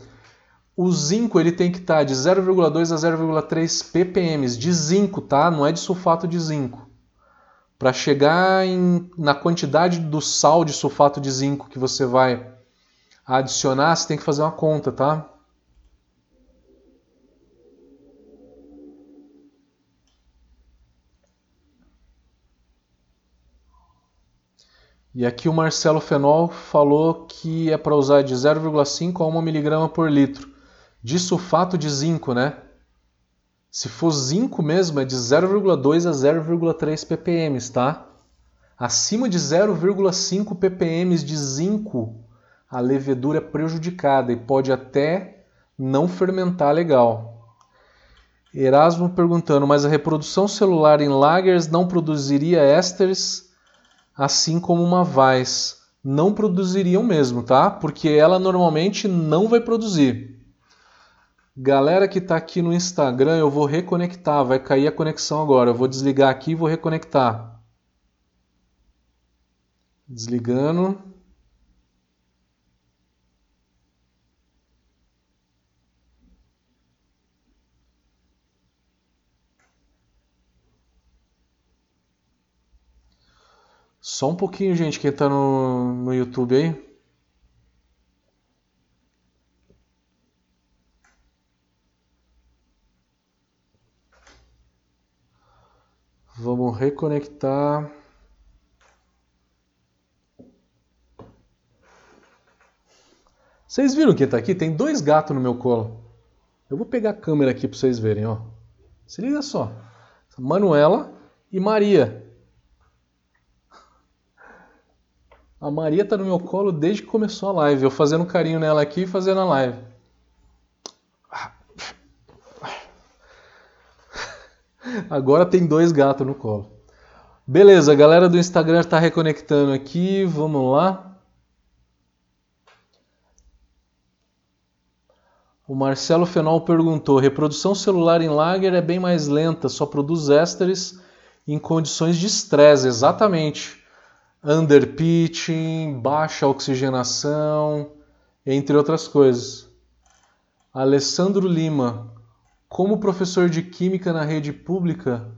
Speaker 1: O zinco ele tem que estar tá de 0,2 a 0,3 ppm de zinco, tá? Não é de sulfato de zinco. Para chegar em, na quantidade do sal de sulfato de zinco que você vai adicionar, você tem que fazer uma conta, tá? E aqui o Marcelo Fenol falou que é para usar de 0,5 a 1 mg por litro de sulfato de zinco, né? Se for zinco mesmo, é de 0,2 a 0,3 ppm, tá? Acima de 0,5 ppm de zinco, a levedura é prejudicada e pode até não fermentar legal. Erasmo perguntando, mas a reprodução celular em lagers não produziria ésteres assim como uma Vice, não produziriam mesmo, tá? Porque ela normalmente não vai produzir. Galera que está aqui no Instagram, eu vou reconectar, vai cair a conexão agora. Eu vou desligar aqui e vou reconectar. Desligando. Só um pouquinho, gente, quem tá no, no YouTube aí. Vamos reconectar. Vocês viram quem tá aqui? Tem dois gatos no meu colo. Eu vou pegar a câmera aqui para vocês verem, ó. Se liga só. Manuela e Maria. A Maria tá no meu colo desde que começou a live. Eu fazendo carinho nela aqui e fazendo a live. Agora tem dois gatos no colo. Beleza, a galera do Instagram está reconectando aqui. Vamos lá. O Marcelo Fenol perguntou: reprodução celular em lager é bem mais lenta, só produz ésteres em condições de estresse. Exatamente underpitching, baixa oxigenação, entre outras coisas. Alessandro Lima, como professor de química na rede pública,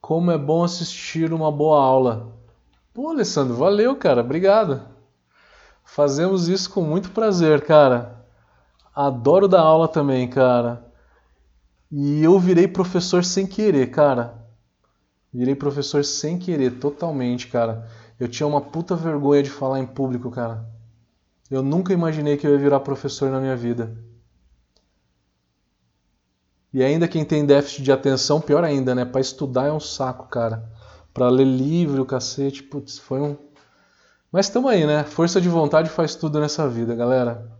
Speaker 1: como é bom assistir uma boa aula. Pô, Alessandro, valeu, cara, obrigado. Fazemos isso com muito prazer, cara. Adoro dar aula também, cara. E eu virei professor sem querer, cara. Virei professor sem querer, totalmente, cara. Eu tinha uma puta vergonha de falar em público, cara. Eu nunca imaginei que eu ia virar professor na minha vida. E ainda quem tem déficit de atenção, pior ainda, né? Para estudar é um saco, cara. Para ler livro, cacete, putz, foi um. Mas estamos aí, né? Força de vontade faz tudo nessa vida, galera.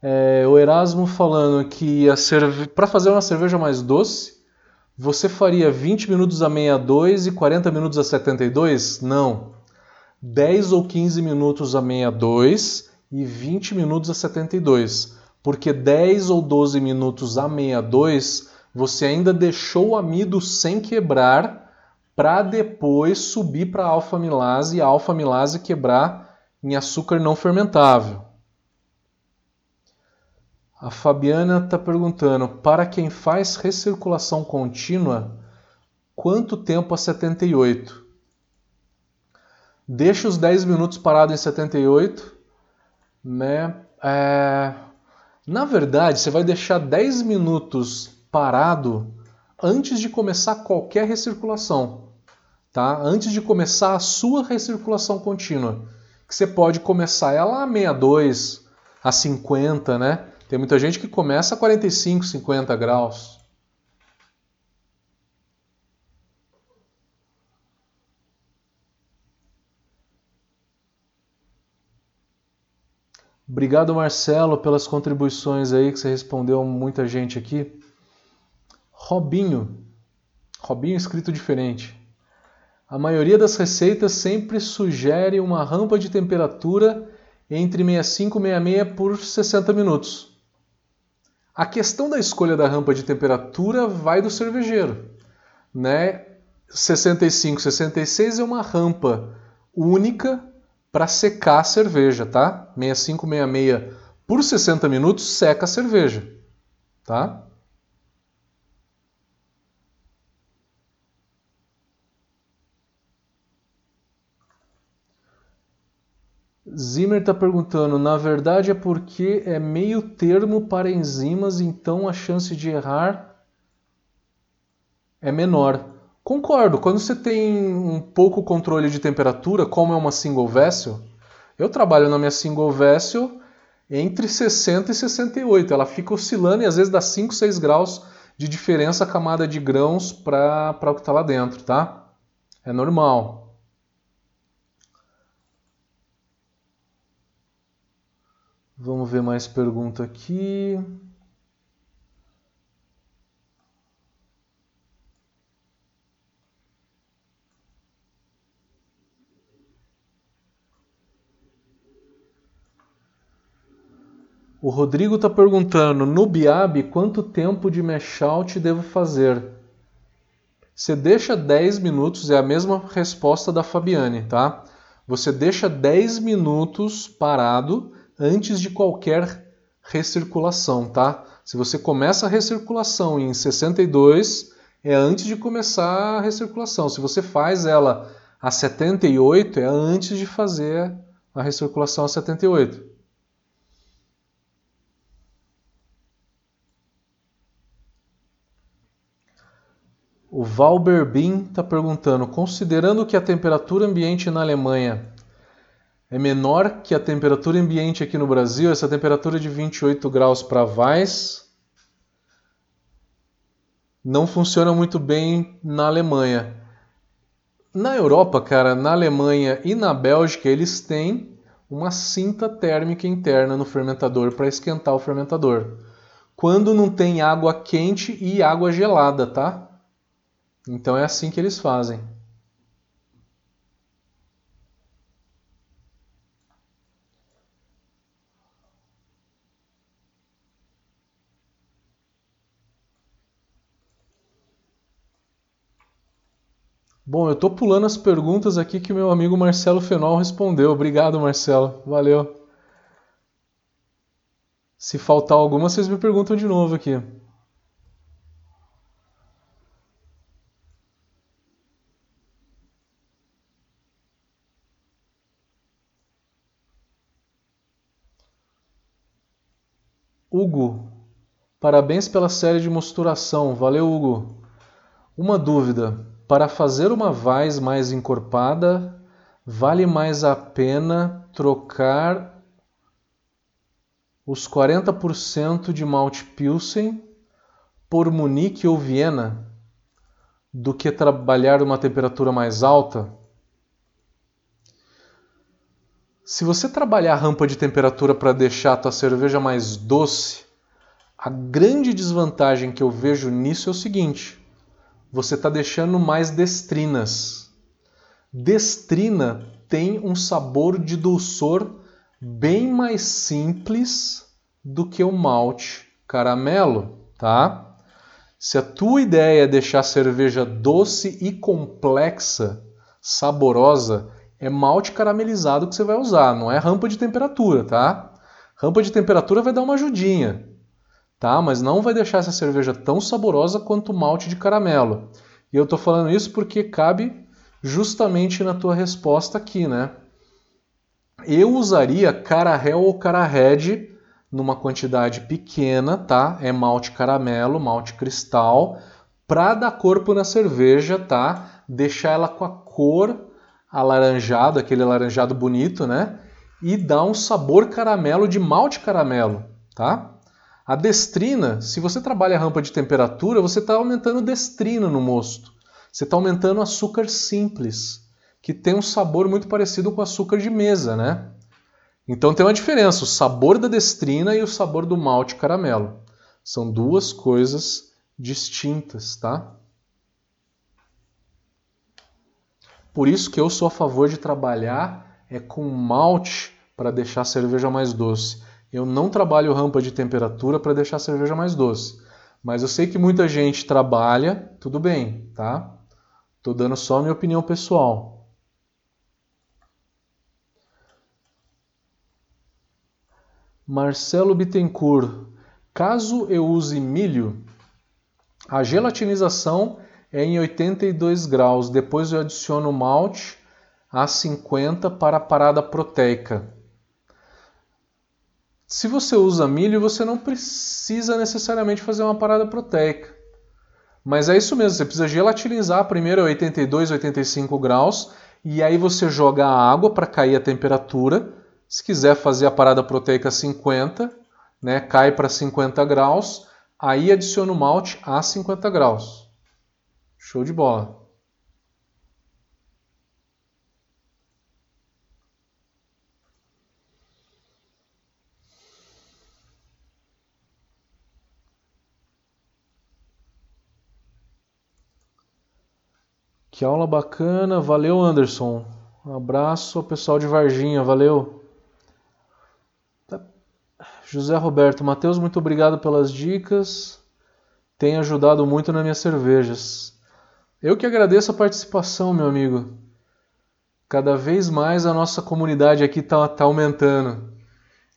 Speaker 1: É, o Erasmo falando que para fazer uma cerveja mais doce, você faria 20 minutos a 62 e 40 minutos a 72? Não. 10 ou 15 minutos a 62 e 20 minutos a 72. Porque 10 ou 12 minutos a 62 você ainda deixou o amido sem quebrar para depois subir para a alfa-milase e a alfa-milase quebrar em açúcar não fermentável. A Fabiana está perguntando: para quem faz recirculação contínua, quanto tempo a 78? Deixa os 10 minutos parado em 78, né? É... Na verdade, você vai deixar 10 minutos parado antes de começar qualquer recirculação, tá? Antes de começar a sua recirculação contínua, que você pode começar ela a 62, a 50, né? Tem muita gente que começa a 45, 50 graus. Obrigado, Marcelo, pelas contribuições aí que você respondeu muita gente aqui. Robinho. Robinho escrito diferente. A maioria das receitas sempre sugere uma rampa de temperatura entre 65 e 66 por 60 minutos. A questão da escolha da rampa de temperatura vai do cervejeiro, né? 65, 66 é uma rampa única para secar a cerveja, tá? 65, 66 por 60 minutos seca a cerveja, tá? Zimmer está perguntando, na verdade é porque é meio termo para enzimas, então a chance de errar é menor. Concordo, quando você tem um pouco controle de temperatura, como é uma single vessel, eu trabalho na minha single vessel entre 60 e 68. Ela fica oscilando e às vezes dá 5, 6 graus de diferença a camada de grãos para o que está lá dentro, tá? É normal. Vamos ver mais pergunta aqui. O Rodrigo está perguntando: no Biab, quanto tempo de mesh out devo fazer? Você deixa 10 minutos, é a mesma resposta da Fabiane, tá? Você deixa 10 minutos parado antes de qualquer recirculação, tá? Se você começa a recirculação em 62, é antes de começar a recirculação. Se você faz ela a 78, é antes de fazer a recirculação a 78. O Valber Bin está perguntando: considerando que a temperatura ambiente na Alemanha é menor que a temperatura ambiente aqui no Brasil, essa temperatura de 28 graus para Weiss não funciona muito bem na Alemanha. Na Europa, cara, na Alemanha e na Bélgica, eles têm uma cinta térmica interna no fermentador para esquentar o fermentador. Quando não tem água quente e água gelada, tá? Então é assim que eles fazem. Bom, eu estou pulando as perguntas aqui que meu amigo Marcelo Fenol respondeu. Obrigado, Marcelo. Valeu. Se faltar alguma, vocês me perguntam de novo aqui. Hugo, parabéns pela série de mosturação. Valeu, Hugo. Uma dúvida. Para fazer uma vaz mais encorpada, vale mais a pena trocar os 40% de malte Pilsen por Munique ou Viena do que trabalhar uma temperatura mais alta? Se você trabalhar a rampa de temperatura para deixar a tua cerveja mais doce, a grande desvantagem que eu vejo nisso é o seguinte: você está deixando mais destrinas. Destrina tem um sabor de dulçor bem mais simples do que o malte caramelo, tá? Se a tua ideia é deixar a cerveja doce e complexa, saborosa, é malte caramelizado que você vai usar, não é rampa de temperatura, tá? Rampa de temperatura vai dar uma ajudinha, tá? Mas não vai deixar essa cerveja tão saborosa quanto o malte de caramelo. E eu estou falando isso porque cabe justamente na tua resposta aqui, né? Eu usaria Carahel ou Carahed numa quantidade pequena, tá? É malte caramelo, malte cristal, para dar corpo na cerveja, tá? Deixar ela com a cor alaranjada, aquele alaranjado bonito, né? E dar um sabor caramelo de malte caramelo, tá? A destrina, se você trabalha a rampa de temperatura, você está aumentando destrina no mosto. Você está aumentando açúcar simples, que tem um sabor muito parecido com açúcar de mesa, né? Então tem uma diferença, o sabor da destrina e o sabor do malte caramelo. São duas coisas distintas, tá? Por isso que eu sou a favor de trabalhar é com malte para deixar a cerveja mais doce. Eu não trabalho rampa de temperatura para deixar a cerveja mais doce. Mas eu sei que muita gente trabalha, tudo bem, tá? Tô dando só a minha opinião pessoal. Marcelo Bittencourt. Caso eu use milho, a gelatinização é em 82 graus. Depois eu adiciono malte a 50 para a parada proteica. Se você usa milho, você não precisa necessariamente fazer uma parada proteica. Mas é isso mesmo, você precisa gelatinizar primeiro a 82, 85 graus e aí você joga a água para cair a temperatura se quiser fazer a parada proteica 50, né, cai para 50 graus, aí adiciona o malte a 50 graus. Show de bola. Que aula bacana, valeu Anderson. Um abraço ao pessoal de Varginha, valeu. José Roberto, Matheus, muito obrigado pelas dicas. Tem ajudado muito nas minhas cervejas. Eu que agradeço a participação, meu amigo. Cada vez mais a nossa comunidade aqui está tá aumentando.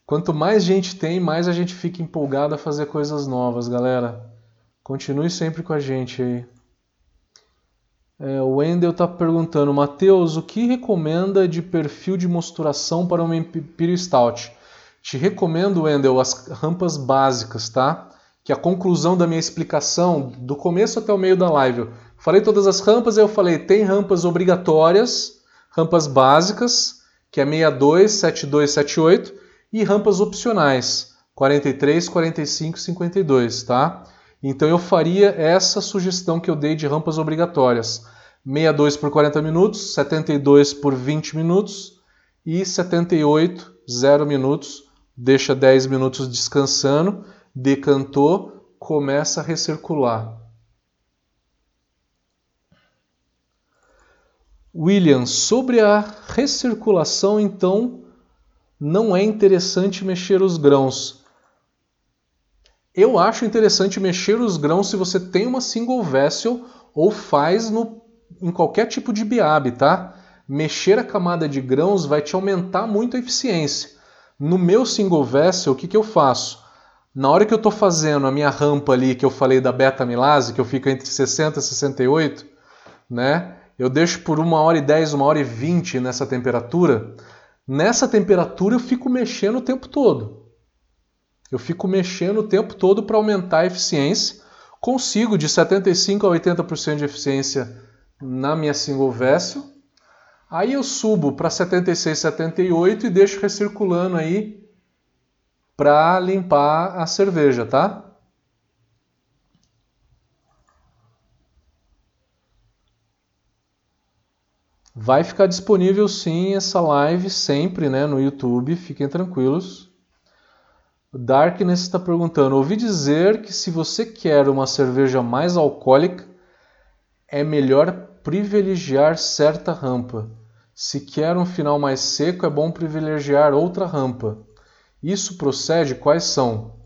Speaker 1: Quanto mais gente tem, mais a gente fica empolgado a fazer coisas novas, galera. Continue sempre com a gente aí. É, o Wendel está perguntando, Matheus, o que recomenda de perfil de mosturação para uma Imperial Stout? Te recomendo, Wendel, as rampas básicas, tá? Que a conclusão da minha explicação, do começo até o meio da live, falei todas as rampas, eu falei, tem rampas obrigatórias, rampas básicas, que é 62, 72, 78, e rampas opcionais, 43, 45, 52, tá? Então eu faria essa sugestão que eu dei de rampas obrigatórias. 62 por 40 minutos, 72 por 20 minutos e 78, 0 minutos deixa 10 minutos descansando, decantou, começa a recircular. William, sobre a recirculação, então, não é interessante mexer os grãos. Eu acho interessante mexer os grãos se você tem uma single vessel ou faz no, em qualquer tipo de biab, tá? Mexer a camada de grãos vai te aumentar muito a eficiência. No meu single vessel, o que, que eu faço? Na hora que eu estou fazendo a minha rampa ali, que eu falei da beta-amilase, que eu fico entre 60 e 68, né? Eu deixo por uma hora e 10, uma hora e 20 nessa temperatura. Nessa temperatura eu fico mexendo o tempo todo. Eu fico mexendo o tempo todo para aumentar a eficiência. Consigo de 75 a 80% de eficiência na minha single vessel. Aí eu subo para 76, 78 e deixo recirculando aí para limpar a cerveja, tá? Vai ficar disponível sim essa live sempre, né, no YouTube, fiquem tranquilos. Darkness está perguntando: ouvi dizer que se você quer uma cerveja mais alcoólica, é melhor privilegiar certa rampa. Se quer um final mais seco, é bom privilegiar outra rampa. Isso procede? Quais são?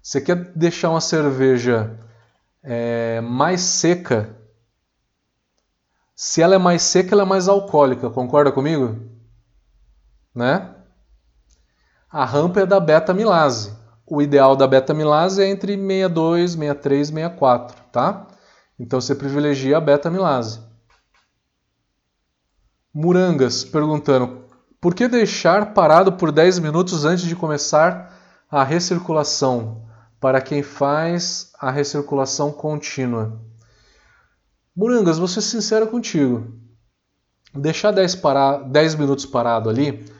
Speaker 1: Você quer deixar uma cerveja é, mais seca? Se ela é mais seca, ela é mais alcoólica. Concorda comigo? Né? A rampa é da beta-milase. O ideal da beta-milase é entre 62, 63 e 64, tá? Então você privilegia a beta-milase. Murangas perguntando: por que deixar parado por 10 minutos antes de começar a recirculação para quem faz a recirculação contínua? Murangas, vou ser sincero contigo. Deixar 10, para... 10 minutos parado ali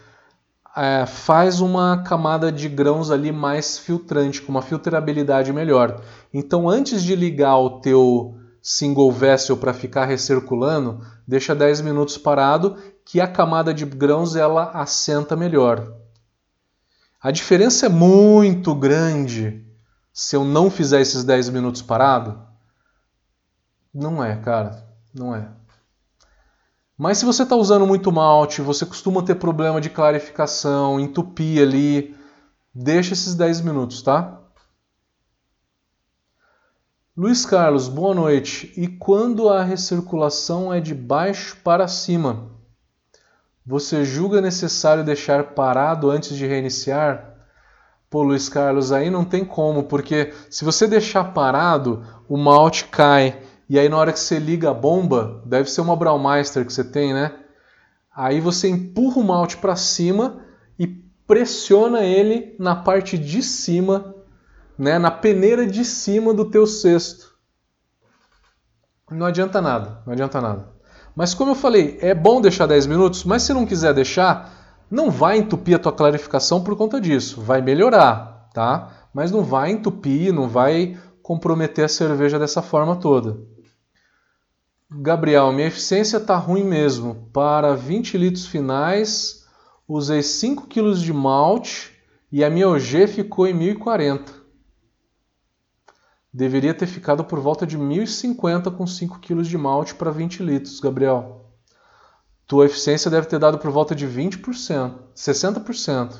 Speaker 1: é, faz uma camada de grãos ali mais filtrante, com uma filtrabilidade melhor. Então, antes de ligar o teu single vessel para ficar recirculando, deixa 10 minutos parado que a camada de grãos ela assenta melhor. A diferença é muito grande se eu não fizer esses 10 minutos parado? Não é, cara, não é. Mas se você está usando muito malte, você costuma ter problema de clarificação, entupir ali, deixa esses 10 minutos, tá? Luiz Carlos, boa noite. E quando a recirculação é de baixo para cima, você julga necessário deixar parado antes de reiniciar? Pô, Luiz Carlos, aí não tem como, porque se você deixar parado, o malte cai. E aí na hora que você liga a bomba, deve ser uma Braumeister que você tem, né? Aí você empurra o malte para cima e pressiona ele na parte de cima né, na peneira de cima do teu cesto. Não adianta nada, não adianta nada. Mas como eu falei, é bom deixar 10 minutos, mas se não quiser deixar, não vai entupir a tua clarificação por conta disso. Vai melhorar, tá? Mas não vai entupir, não vai comprometer a cerveja dessa forma toda. Gabriel, minha eficiência está ruim mesmo. Para 20 litros finais, usei 5 kg de malte e a minha OG ficou em 1040 deveria ter ficado por volta de 1.050 com 5 kg de malte para 20 litros, Gabriel. Tua eficiência deve ter dado por volta de 20%, 60%.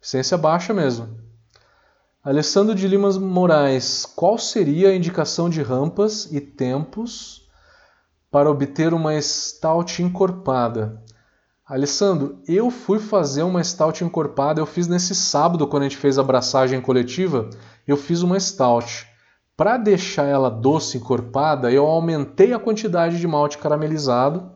Speaker 1: Eficiência baixa mesmo. Alessandro de Limas Moraes, qual seria a indicação de rampas e tempos para obter uma stout encorpada? Alessandro, eu fui fazer uma stout encorpada, eu fiz nesse sábado quando a gente fez a abraçagem coletiva, eu fiz uma stout. Para deixar ela doce encorpada, eu aumentei a quantidade de malte caramelizado.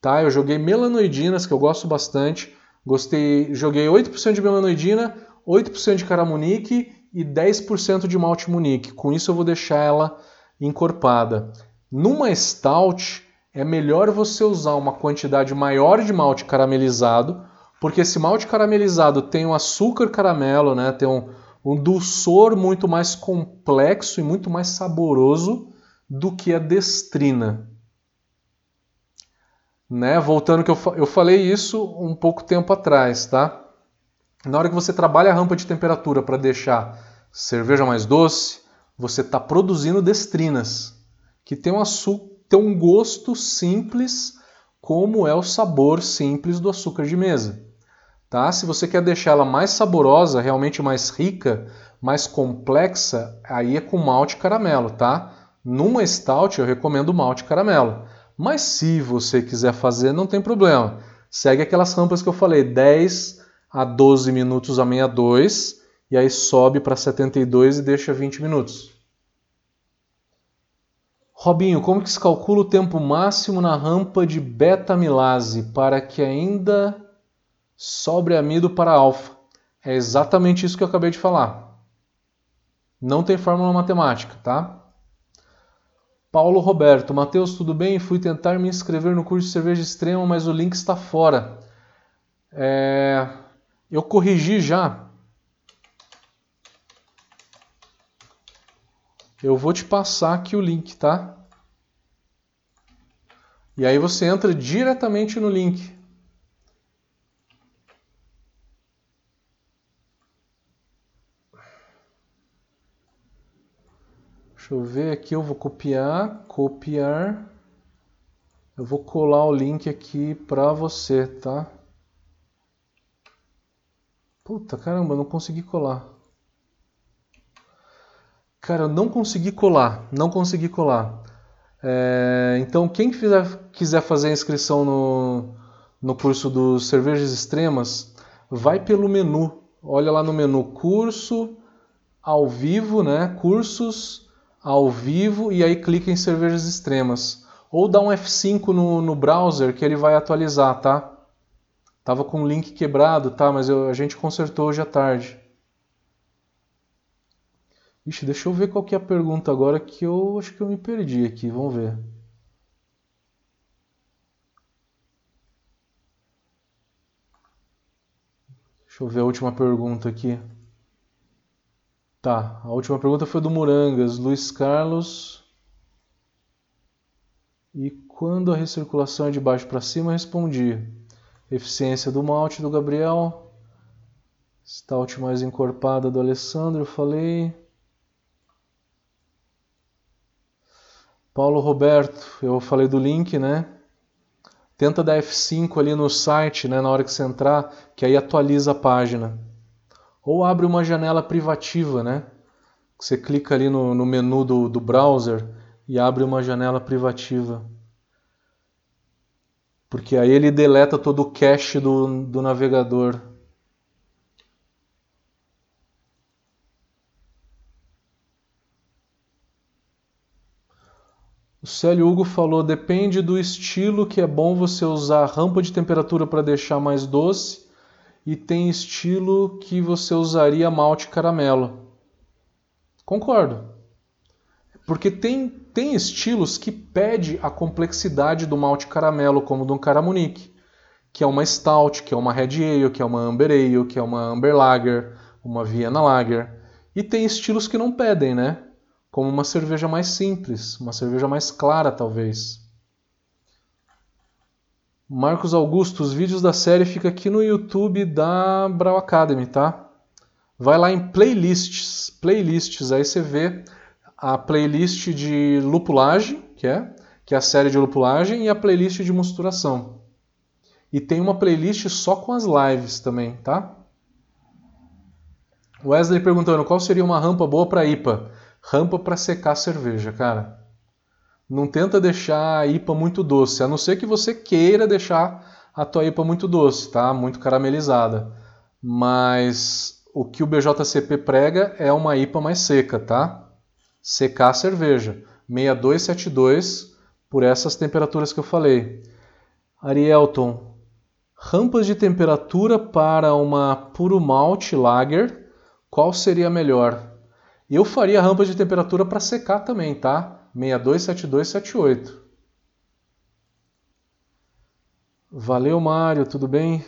Speaker 1: Tá? Eu joguei melanoidinas, que eu gosto bastante. Gostei, joguei 8% de melanoidina, 8% de caramunique e 10% de malte munique. Com isso eu vou deixar ela encorpada. Numa stout é melhor você usar uma quantidade maior de malte caramelizado, porque esse malte caramelizado tem um açúcar caramelo, né? Tem um, um dulçor muito mais complexo e muito mais saboroso do que a destrina. Né? Voltando que eu, eu falei isso um pouco tempo atrás, tá? Na hora que você trabalha a rampa de temperatura para deixar cerveja mais doce, você está produzindo destrinas, que tem um, tem um gosto simples, como é o sabor simples do açúcar de mesa. Tá? Se você quer deixar ela mais saborosa, realmente mais rica, mais complexa, aí é com malte caramelo, tá? Numa stout eu recomendo malte caramelo. Mas se você quiser fazer, não tem problema. Segue aquelas rampas que eu falei, 10 a 12 minutos a 62 e aí sobe para 72 e deixa 20 minutos. Robinho, como que se calcula o tempo máximo na rampa de beta-milase para que ainda sobre amido para alfa. É exatamente isso que eu acabei de falar. Não tem fórmula matemática, tá? Paulo Roberto, Matheus, tudo bem? Fui tentar me inscrever no curso de cerveja extrema, mas o link está fora. É... Eu corrigi já. Eu vou te passar aqui o link, tá? E aí você entra diretamente no link. Deixa eu ver aqui, eu vou copiar, copiar. Eu vou colar o link aqui para você, tá? Puta, caramba, não consegui colar. Cara, eu não consegui colar, não consegui colar. É, então, quem fizer, quiser fazer a inscrição no, no curso dos Cervejas Extremas, vai pelo menu. Olha lá no menu curso, ao vivo, né? Cursos, ao vivo e aí clica em cervejas extremas. Ou dá um F5 no, no browser que ele vai atualizar, tá? Tava com o link quebrado, tá? Mas eu, a gente consertou hoje à tarde. Ixi, deixa eu ver qual que é a pergunta agora que eu acho que eu me perdi aqui. Vamos ver. Deixa eu ver a última pergunta aqui. Tá, a última pergunta foi do Murangas, Luiz Carlos. E quando a recirculação é de baixo para cima, respondi. Eficiência do malte do Gabriel. Stout mais encorpada do Alessandro, eu falei. Paulo Roberto, eu falei do link, né? Tenta dar F5 ali no site, né, na hora que você entrar, que aí atualiza a página. Ou abre uma janela privativa, né? Você clica ali no, no menu do, do browser e abre uma janela privativa. Porque aí ele deleta todo o cache do, do navegador. O Célio Hugo falou: depende do estilo que é bom você usar rampa de temperatura para deixar mais doce e tem estilo que você usaria malte caramelo. Concordo. Porque tem, tem estilos que pede a complexidade do malte caramelo, como do Caramunique, que é uma Stout, que é uma Red Ale, que é uma Amber Ale, que é uma Amber Lager, uma Vienna Lager. E tem estilos que não pedem, né? Como uma cerveja mais simples, uma cerveja mais clara, talvez. Marcos Augusto, os vídeos da série fica aqui no YouTube da Brau Academy, tá? Vai lá em playlists, playlists, aí você vê a playlist de lupulagem, que é, que é a série de lupulagem, e a playlist de mosturação. E tem uma playlist só com as lives também, tá? Wesley perguntando qual seria uma rampa boa para IPA? Rampa para secar cerveja, cara. Não tenta deixar a IPA muito doce, a não ser que você queira deixar a tua IPA muito doce, tá? Muito caramelizada. Mas o que o BJCP prega é uma IPA mais seca, tá? Secar a cerveja. 6272 por essas temperaturas que eu falei. Arielton, rampas de temperatura para uma puro malte lager, qual seria melhor? Eu faria rampas de temperatura para secar também, tá? 627278. Valeu, Mário, tudo bem?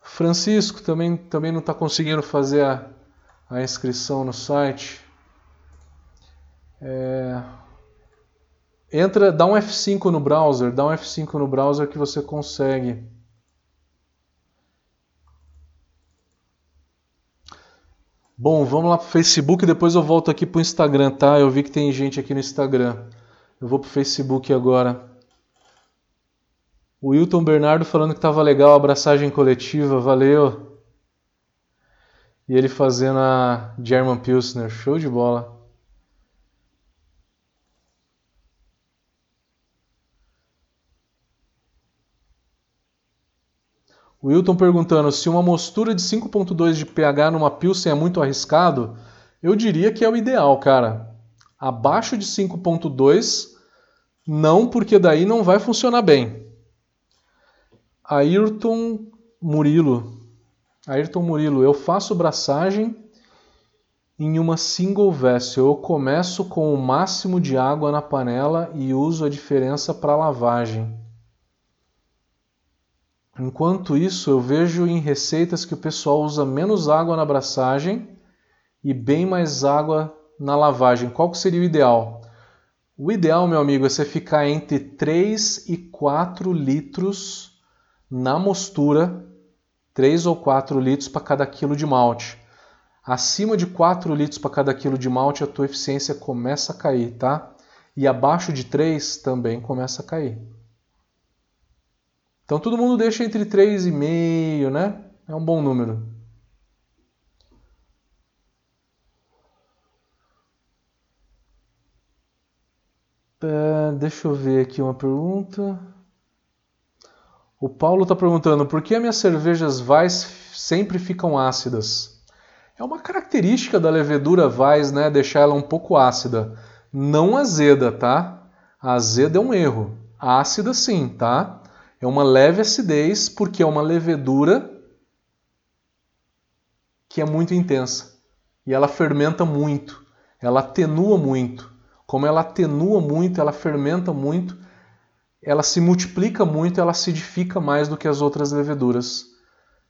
Speaker 1: Francisco também, também não está conseguindo fazer a, a inscrição no site. É... Entra, dá um F5 no browser, dá um F5 no browser que você consegue. Bom, vamos lá pro Facebook depois eu volto aqui pro Instagram, tá? Eu vi que tem gente aqui no Instagram. Eu vou pro Facebook agora. O Wilton Bernardo falando que tava legal a abraçagem coletiva, valeu. E ele fazendo a German Pilsner, show de bola. Wilton perguntando se uma mostura de 5.2 de pH numa Pilsen é muito arriscado, eu diria que é o ideal, cara. Abaixo de 5.2, não, porque daí não vai funcionar bem. Ayrton Murilo. Ayrton Murilo, eu faço braçagem em uma single vessel. Eu começo com o máximo de água na panela e uso a diferença para lavagem. Enquanto isso, eu vejo em receitas que o pessoal usa menos água na abraçagem e bem mais água na lavagem. Qual que seria o ideal? O ideal, meu amigo, é você ficar entre 3 e 4 litros na mostura, 3 ou 4 litros para cada quilo de malte. Acima de 4 litros para cada quilo de malte, a tua eficiência começa a cair, tá? E abaixo de 3 também começa a cair. Então todo mundo deixa entre 3,5, né? É um bom número. É, deixa eu ver aqui uma pergunta. O Paulo está perguntando por que as minhas cervejas Weiss sempre ficam ácidas? É uma característica da levedura Weiss, né? Deixar ela um pouco ácida. Não azeda, tá? A azeda é um erro. Ácida sim, tá? É uma leve acidez porque é uma levedura que é muito intensa. E ela fermenta muito. Ela atenua muito. Como ela atenua muito, ela fermenta muito, ela se multiplica muito, ela acidifica mais do que as outras leveduras.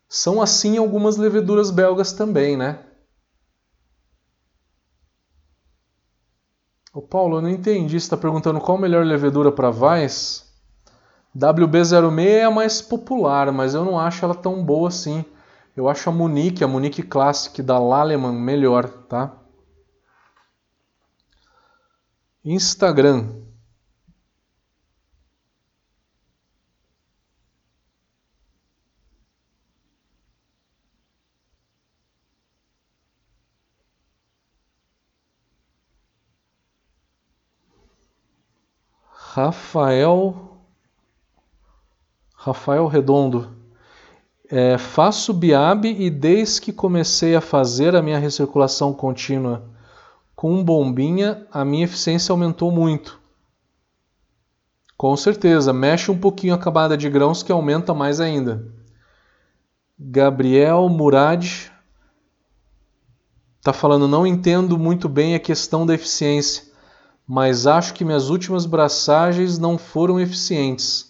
Speaker 1: São assim algumas leveduras belgas também, né? O Paulo, eu não entendi. Você está perguntando qual a melhor levedura para Weiss? WB06 é a mais popular, mas eu não acho ela tão boa assim. Eu acho a Munique, a Munique Classic da Laleman melhor, tá? Instagram. Rafael Rafael Redondo. É, faço BIAB e desde que comecei a fazer a minha recirculação contínua com bombinha, a minha eficiência aumentou muito. Com certeza, mexe um pouquinho a camada de grãos que aumenta mais ainda. Gabriel Murad está falando, não entendo muito bem a questão da eficiência, mas acho que minhas últimas braçagens não foram eficientes.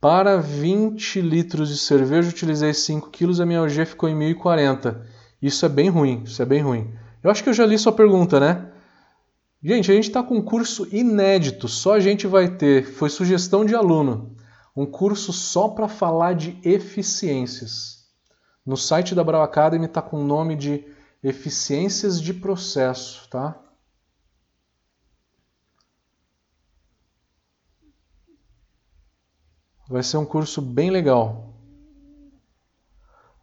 Speaker 1: Para 20 litros de cerveja utilizei 5 kg, a minha OG ficou em 1040. Isso é bem ruim, isso é bem ruim. Eu acho que eu já li sua pergunta, né? Gente, a gente está com um curso inédito, só a gente vai ter, foi sugestão de aluno, um curso só para falar de eficiências. No site da Brau Academy está com o nome de Eficiências de Processo, tá? Vai ser um curso bem legal.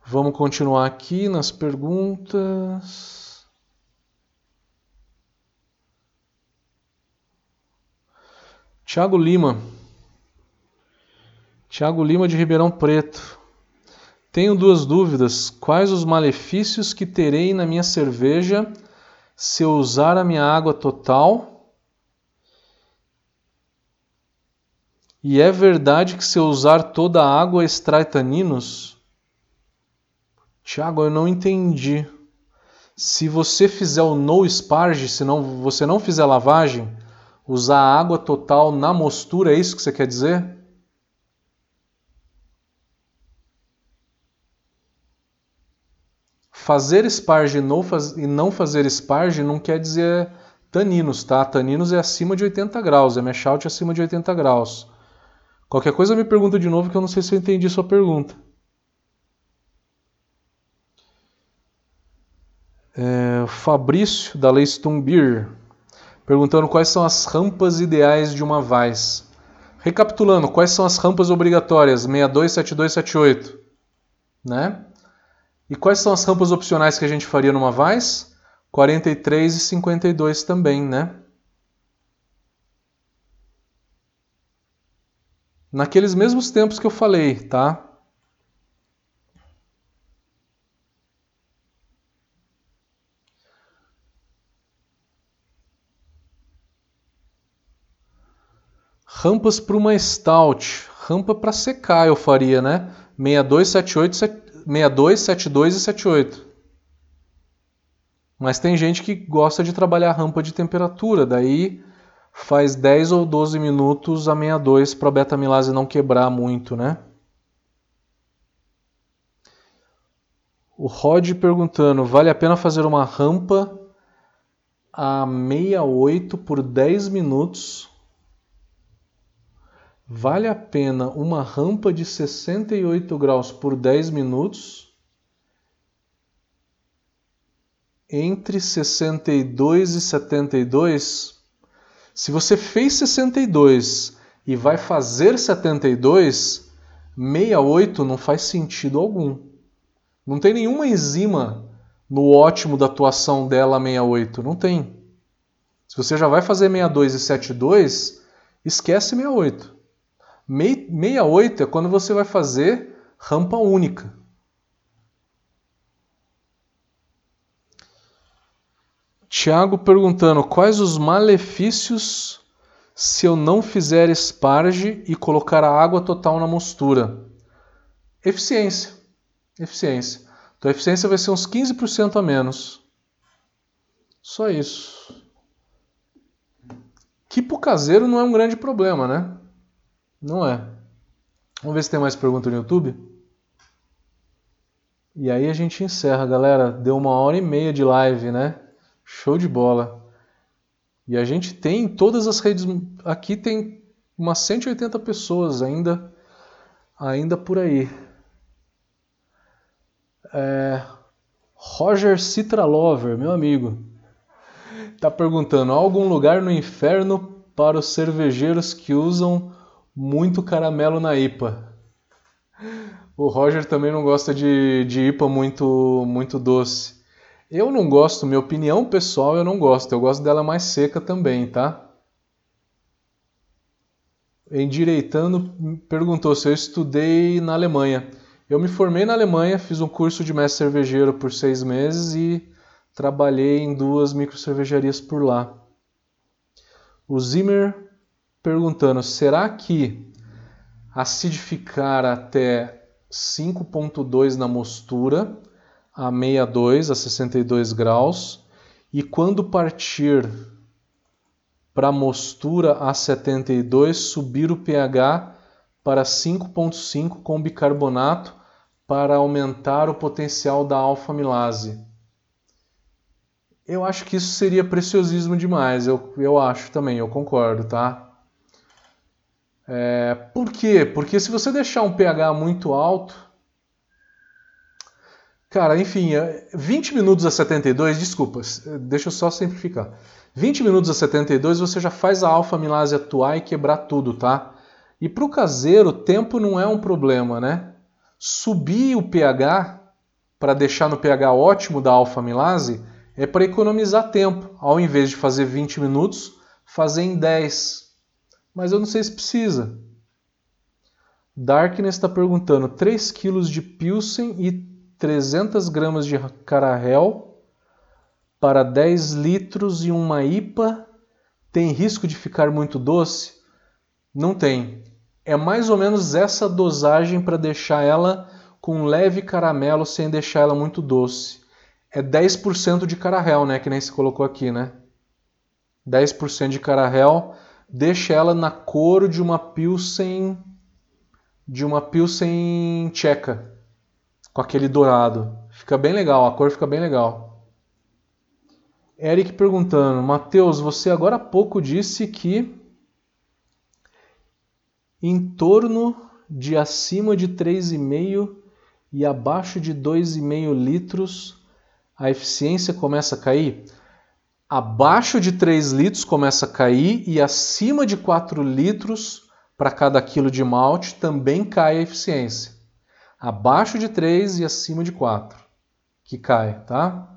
Speaker 1: Vamos continuar aqui nas perguntas. Tiago Lima. Tiago Lima de Ribeirão Preto. Tenho duas dúvidas. Quais os malefícios que terei na minha cerveja se eu usar a minha água total? E é verdade que se eu usar toda a água extrai taninos? Tiago, eu não entendi. Se você fizer o no sparge, se não, você não fizer lavagem, usar a água total na mostura, é isso que você quer dizer? Fazer sparge e não fazer sparge não quer dizer taninos, tá? Taninos é acima de 80 graus, é out acima de 80 graus. Qualquer coisa me pergunta de novo que eu não sei se eu entendi sua pergunta. É, Fabrício, da Leistung Beer, perguntando quais são as rampas ideais de uma Vice. Recapitulando, quais são as rampas obrigatórias? 62, 72, 78. Né? E quais são as rampas opcionais que a gente faria numa Vice? 43 e 52 também, né? Naqueles mesmos tempos que eu falei, tá? Rampas para uma stout, rampa para secar eu faria, né? 62, 78, 62, 72 e 78. Mas tem gente que gosta de trabalhar rampa de temperatura, daí faz 10 ou 12 minutos a 62 para a beta-amilase não quebrar muito, né? O Rod perguntando: vale a pena fazer uma rampa a 68 por 10 minutos? Vale a pena uma rampa de 68 graus por 10 minutos? Entre 62 e 72? Se você fez 62 e vai fazer 72, 68 não faz sentido algum. Não tem nenhuma enzima no ótimo da atuação dela 68. Não tem. Se você já vai fazer 62 e 72, esquece 68. 68 é quando você vai fazer rampa única. Tiago perguntando quais os malefícios se eu não fizer esparge e colocar a água total na mostura. Eficiência eficiência. Então a eficiência vai ser uns 15% a menos. Só isso. Que pro caseiro não é um grande problema, né? Não é. Vamos ver se tem mais pergunta no YouTube. E aí a gente encerra, galera. Deu uma hora e meia de live, né? Show de bola. E a gente tem todas as redes. Aqui tem umas 180 pessoas ainda, ainda por aí. É, Roger Citralover, meu amigo, está perguntando: há algum lugar no inferno para os cervejeiros que usam muito caramelo na IPA? O Roger também não gosta de, de IPA muito, muito doce. Eu não gosto, minha opinião pessoal, eu não gosto. Eu gosto dela mais seca também, tá? Endireitando perguntou se eu estudei na Alemanha. Eu me formei na Alemanha, fiz um curso de mestre cervejeiro por seis meses e trabalhei em duas microcervejarias por lá. O Zimmer perguntando: será que acidificar até 5,2 na mostura, a 62 a 62 graus, e quando partir para a mostura a 72, subir o pH para 5,5 com bicarbonato para aumentar o potencial da alfa-milase. Eu acho que isso seria preciosismo demais, eu, eu acho também, eu concordo, tá? É, por quê? Porque se você deixar um pH muito alto. Cara, enfim, 20 é, minutos a 72, desculpas, deixa eu só simplificar. 20 minutos a 72 você já faz a alfa-milase atuar e quebrar tudo, tá? E para o caseiro, tempo não é um problema, né? Subir o pH para deixar no pH ótimo da alfa-amilase é para economizar tempo. Ao invés de fazer 20 minutos, fazer em 10. Mas eu não sei se precisa. Darkness está perguntando: 3 kg de Pilsen e 300 gramas de Carahel para 10 litros e uma IPA tem risco de ficar muito doce? Não tem é mais ou menos essa dosagem para deixar ela com leve caramelo sem deixar ela muito doce. É 10% de carahel, né, que nem se colocou aqui, né? 10% de carahel deixa ela na cor de uma pilsen de uma pilsen tcheca, com aquele dourado. Fica bem legal, a cor fica bem legal. Eric perguntando: Mateus, você agora há pouco disse que em torno de acima de 3,5 e abaixo de 2,5 litros, a eficiência começa a cair. Abaixo de 3 litros começa a cair e acima de 4 litros para cada quilo de malte também cai a eficiência. Abaixo de 3 e acima de 4 que cai, tá?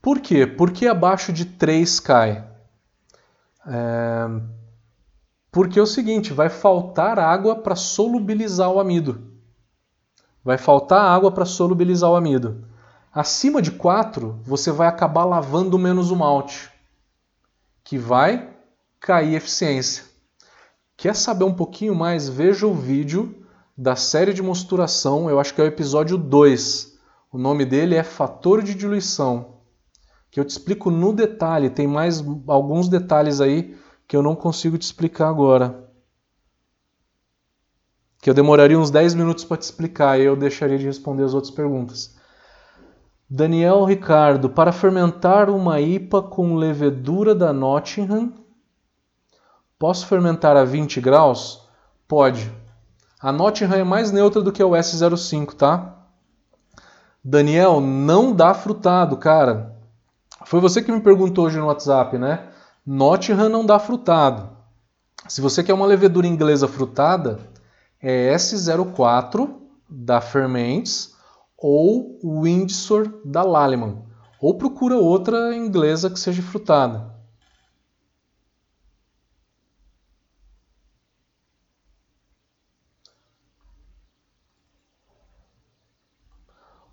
Speaker 1: Por quê? Porque abaixo de 3 cai. É... Porque é o seguinte, vai faltar água para solubilizar o amido. Vai faltar água para solubilizar o amido. Acima de 4, você vai acabar lavando menos o malte, que vai cair eficiência. Quer saber um pouquinho mais? Veja o vídeo da série de mosturação, eu acho que é o episódio 2. O nome dele é Fator de Diluição, que eu te explico no detalhe, tem mais alguns detalhes aí que eu não consigo te explicar agora. Que eu demoraria uns 10 minutos para te explicar e eu deixaria de responder as outras perguntas. Daniel Ricardo, para fermentar uma IPA com levedura da Nottingham, posso fermentar a 20 graus? Pode. A Nottingham é mais neutra do que o S05, tá? Daniel, não dá frutado, cara. Foi você que me perguntou hoje no WhatsApp, né? Nottingham não dá frutado. Se você quer uma levedura inglesa frutada, é S04 da Ferments ou Windsor da Lallemand. Ou procura outra inglesa que seja frutada.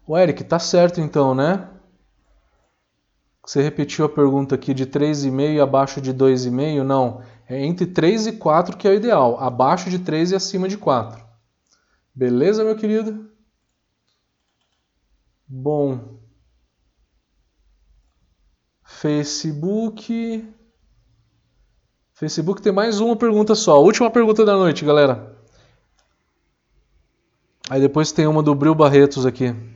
Speaker 1: O Eric, tá certo então, né? Você repetiu a pergunta aqui de 3,5 abaixo de 2,5? Não, é entre 3 e 4 que é o ideal, abaixo de 3 e acima de 4. Beleza, meu querido? Bom. Facebook. Facebook tem mais uma pergunta só. última pergunta da noite, galera. Aí depois tem uma do Bril Barretos aqui.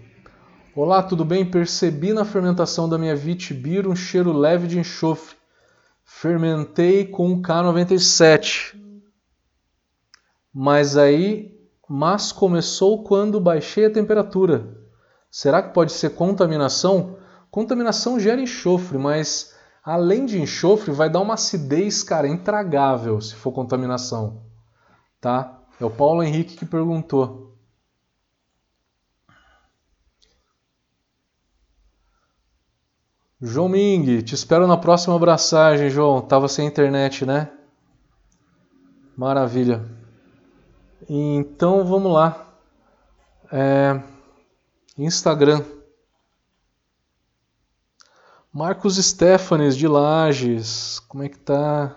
Speaker 1: Olá, tudo bem? Percebi na fermentação da minha Vitibir um cheiro leve de enxofre. Fermentei com K97. Mas aí, mas começou quando baixei a temperatura. Será que pode ser contaminação? Contaminação gera enxofre, mas além de enxofre, vai dar uma acidez, cara, intragável se for contaminação. Tá? É o Paulo Henrique que perguntou. João Ming, te espero na próxima abraçagem, João. Tava sem internet, né? Maravilha. Então vamos lá. É... Instagram. Marcos Stefanes de Lages. Como é que tá?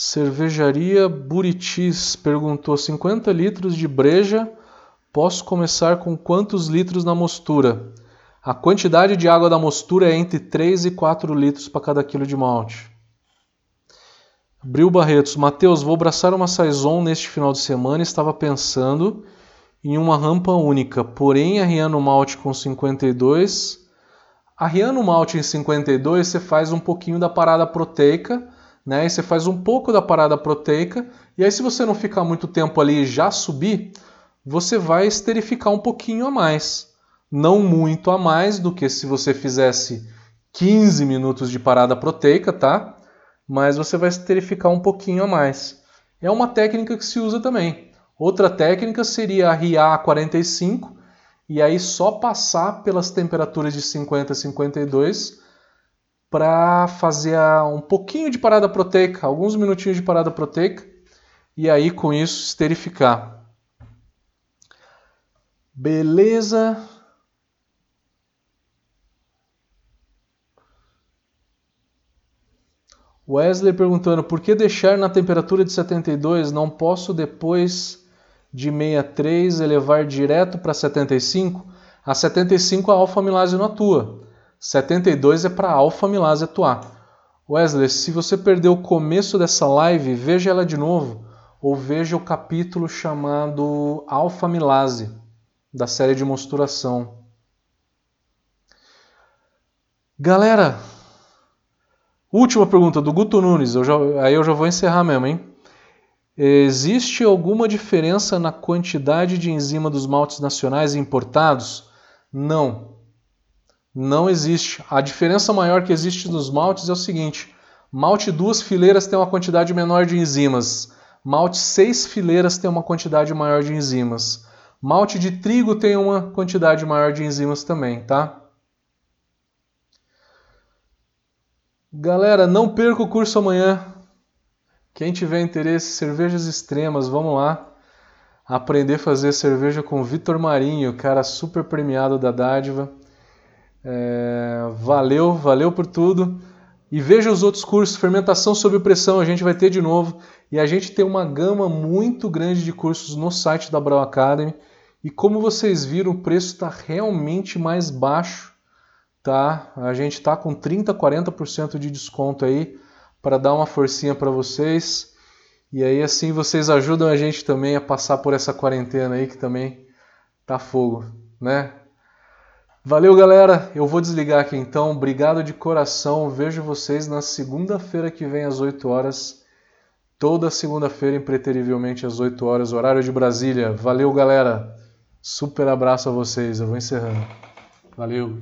Speaker 1: Cervejaria Buritis perguntou: 50 litros de breja, posso começar com quantos litros na mostura? A quantidade de água da mostura é entre 3 e 4 litros para cada quilo de malte. Bril Barretos, Matheus, vou abraçar uma Saison neste final de semana estava pensando em uma rampa única, porém arriando malte com 52. Arriando malte em 52, você faz um pouquinho da parada proteica né? E você faz um pouco da parada proteica, e aí se você não ficar muito tempo ali e já subir, você vai esterificar um pouquinho a mais. Não muito a mais do que se você fizesse 15 minutos de parada proteica, tá? Mas você vai esterificar um pouquinho a mais. É uma técnica que se usa também. Outra técnica seria a 45 e aí só passar pelas temperaturas de 50 a 52 para fazer um pouquinho de parada proteica, alguns minutinhos de parada proteica, e aí com isso esterificar. Beleza? Wesley perguntando por que deixar na temperatura de 72? Não posso depois de 63 elevar direto para 75? A 75 a alfa-amilase não atua. 72 é para a alfa-amilase atuar. Wesley, se você perdeu o começo dessa live, veja ela de novo ou veja o capítulo chamado alfa-amilase da série de mosturação. Galera, última pergunta do Guto Nunes, eu já, aí eu já vou encerrar mesmo, hein? Existe alguma diferença na quantidade de enzima dos maltes nacionais importados? Não. Não existe. A diferença maior que existe nos maltes é o seguinte: malte duas fileiras tem uma quantidade menor de enzimas, malte seis fileiras tem uma quantidade maior de enzimas. Malte de trigo tem uma quantidade maior de enzimas também, tá? Galera, não perca o curso amanhã. Quem tiver interesse, cervejas extremas, vamos lá. Aprender a fazer cerveja com Vitor Marinho, cara super premiado da dádiva. É, valeu, valeu por tudo. E veja os outros cursos, fermentação sob pressão, a gente vai ter de novo. E a gente tem uma gama muito grande de cursos no site da Brau Academy. E como vocês viram, o preço está realmente mais baixo. Tá? A gente está com 30, 40% de desconto aí para dar uma forcinha para vocês. E aí assim vocês ajudam a gente também a passar por essa quarentena aí que também tá fogo, né? Valeu, galera. Eu vou desligar aqui então. Obrigado de coração. Vejo vocês na segunda-feira que vem às 8 horas. Toda segunda-feira, impreterivelmente às 8 horas, horário de Brasília. Valeu, galera. Super abraço a vocês. Eu vou encerrando. Valeu.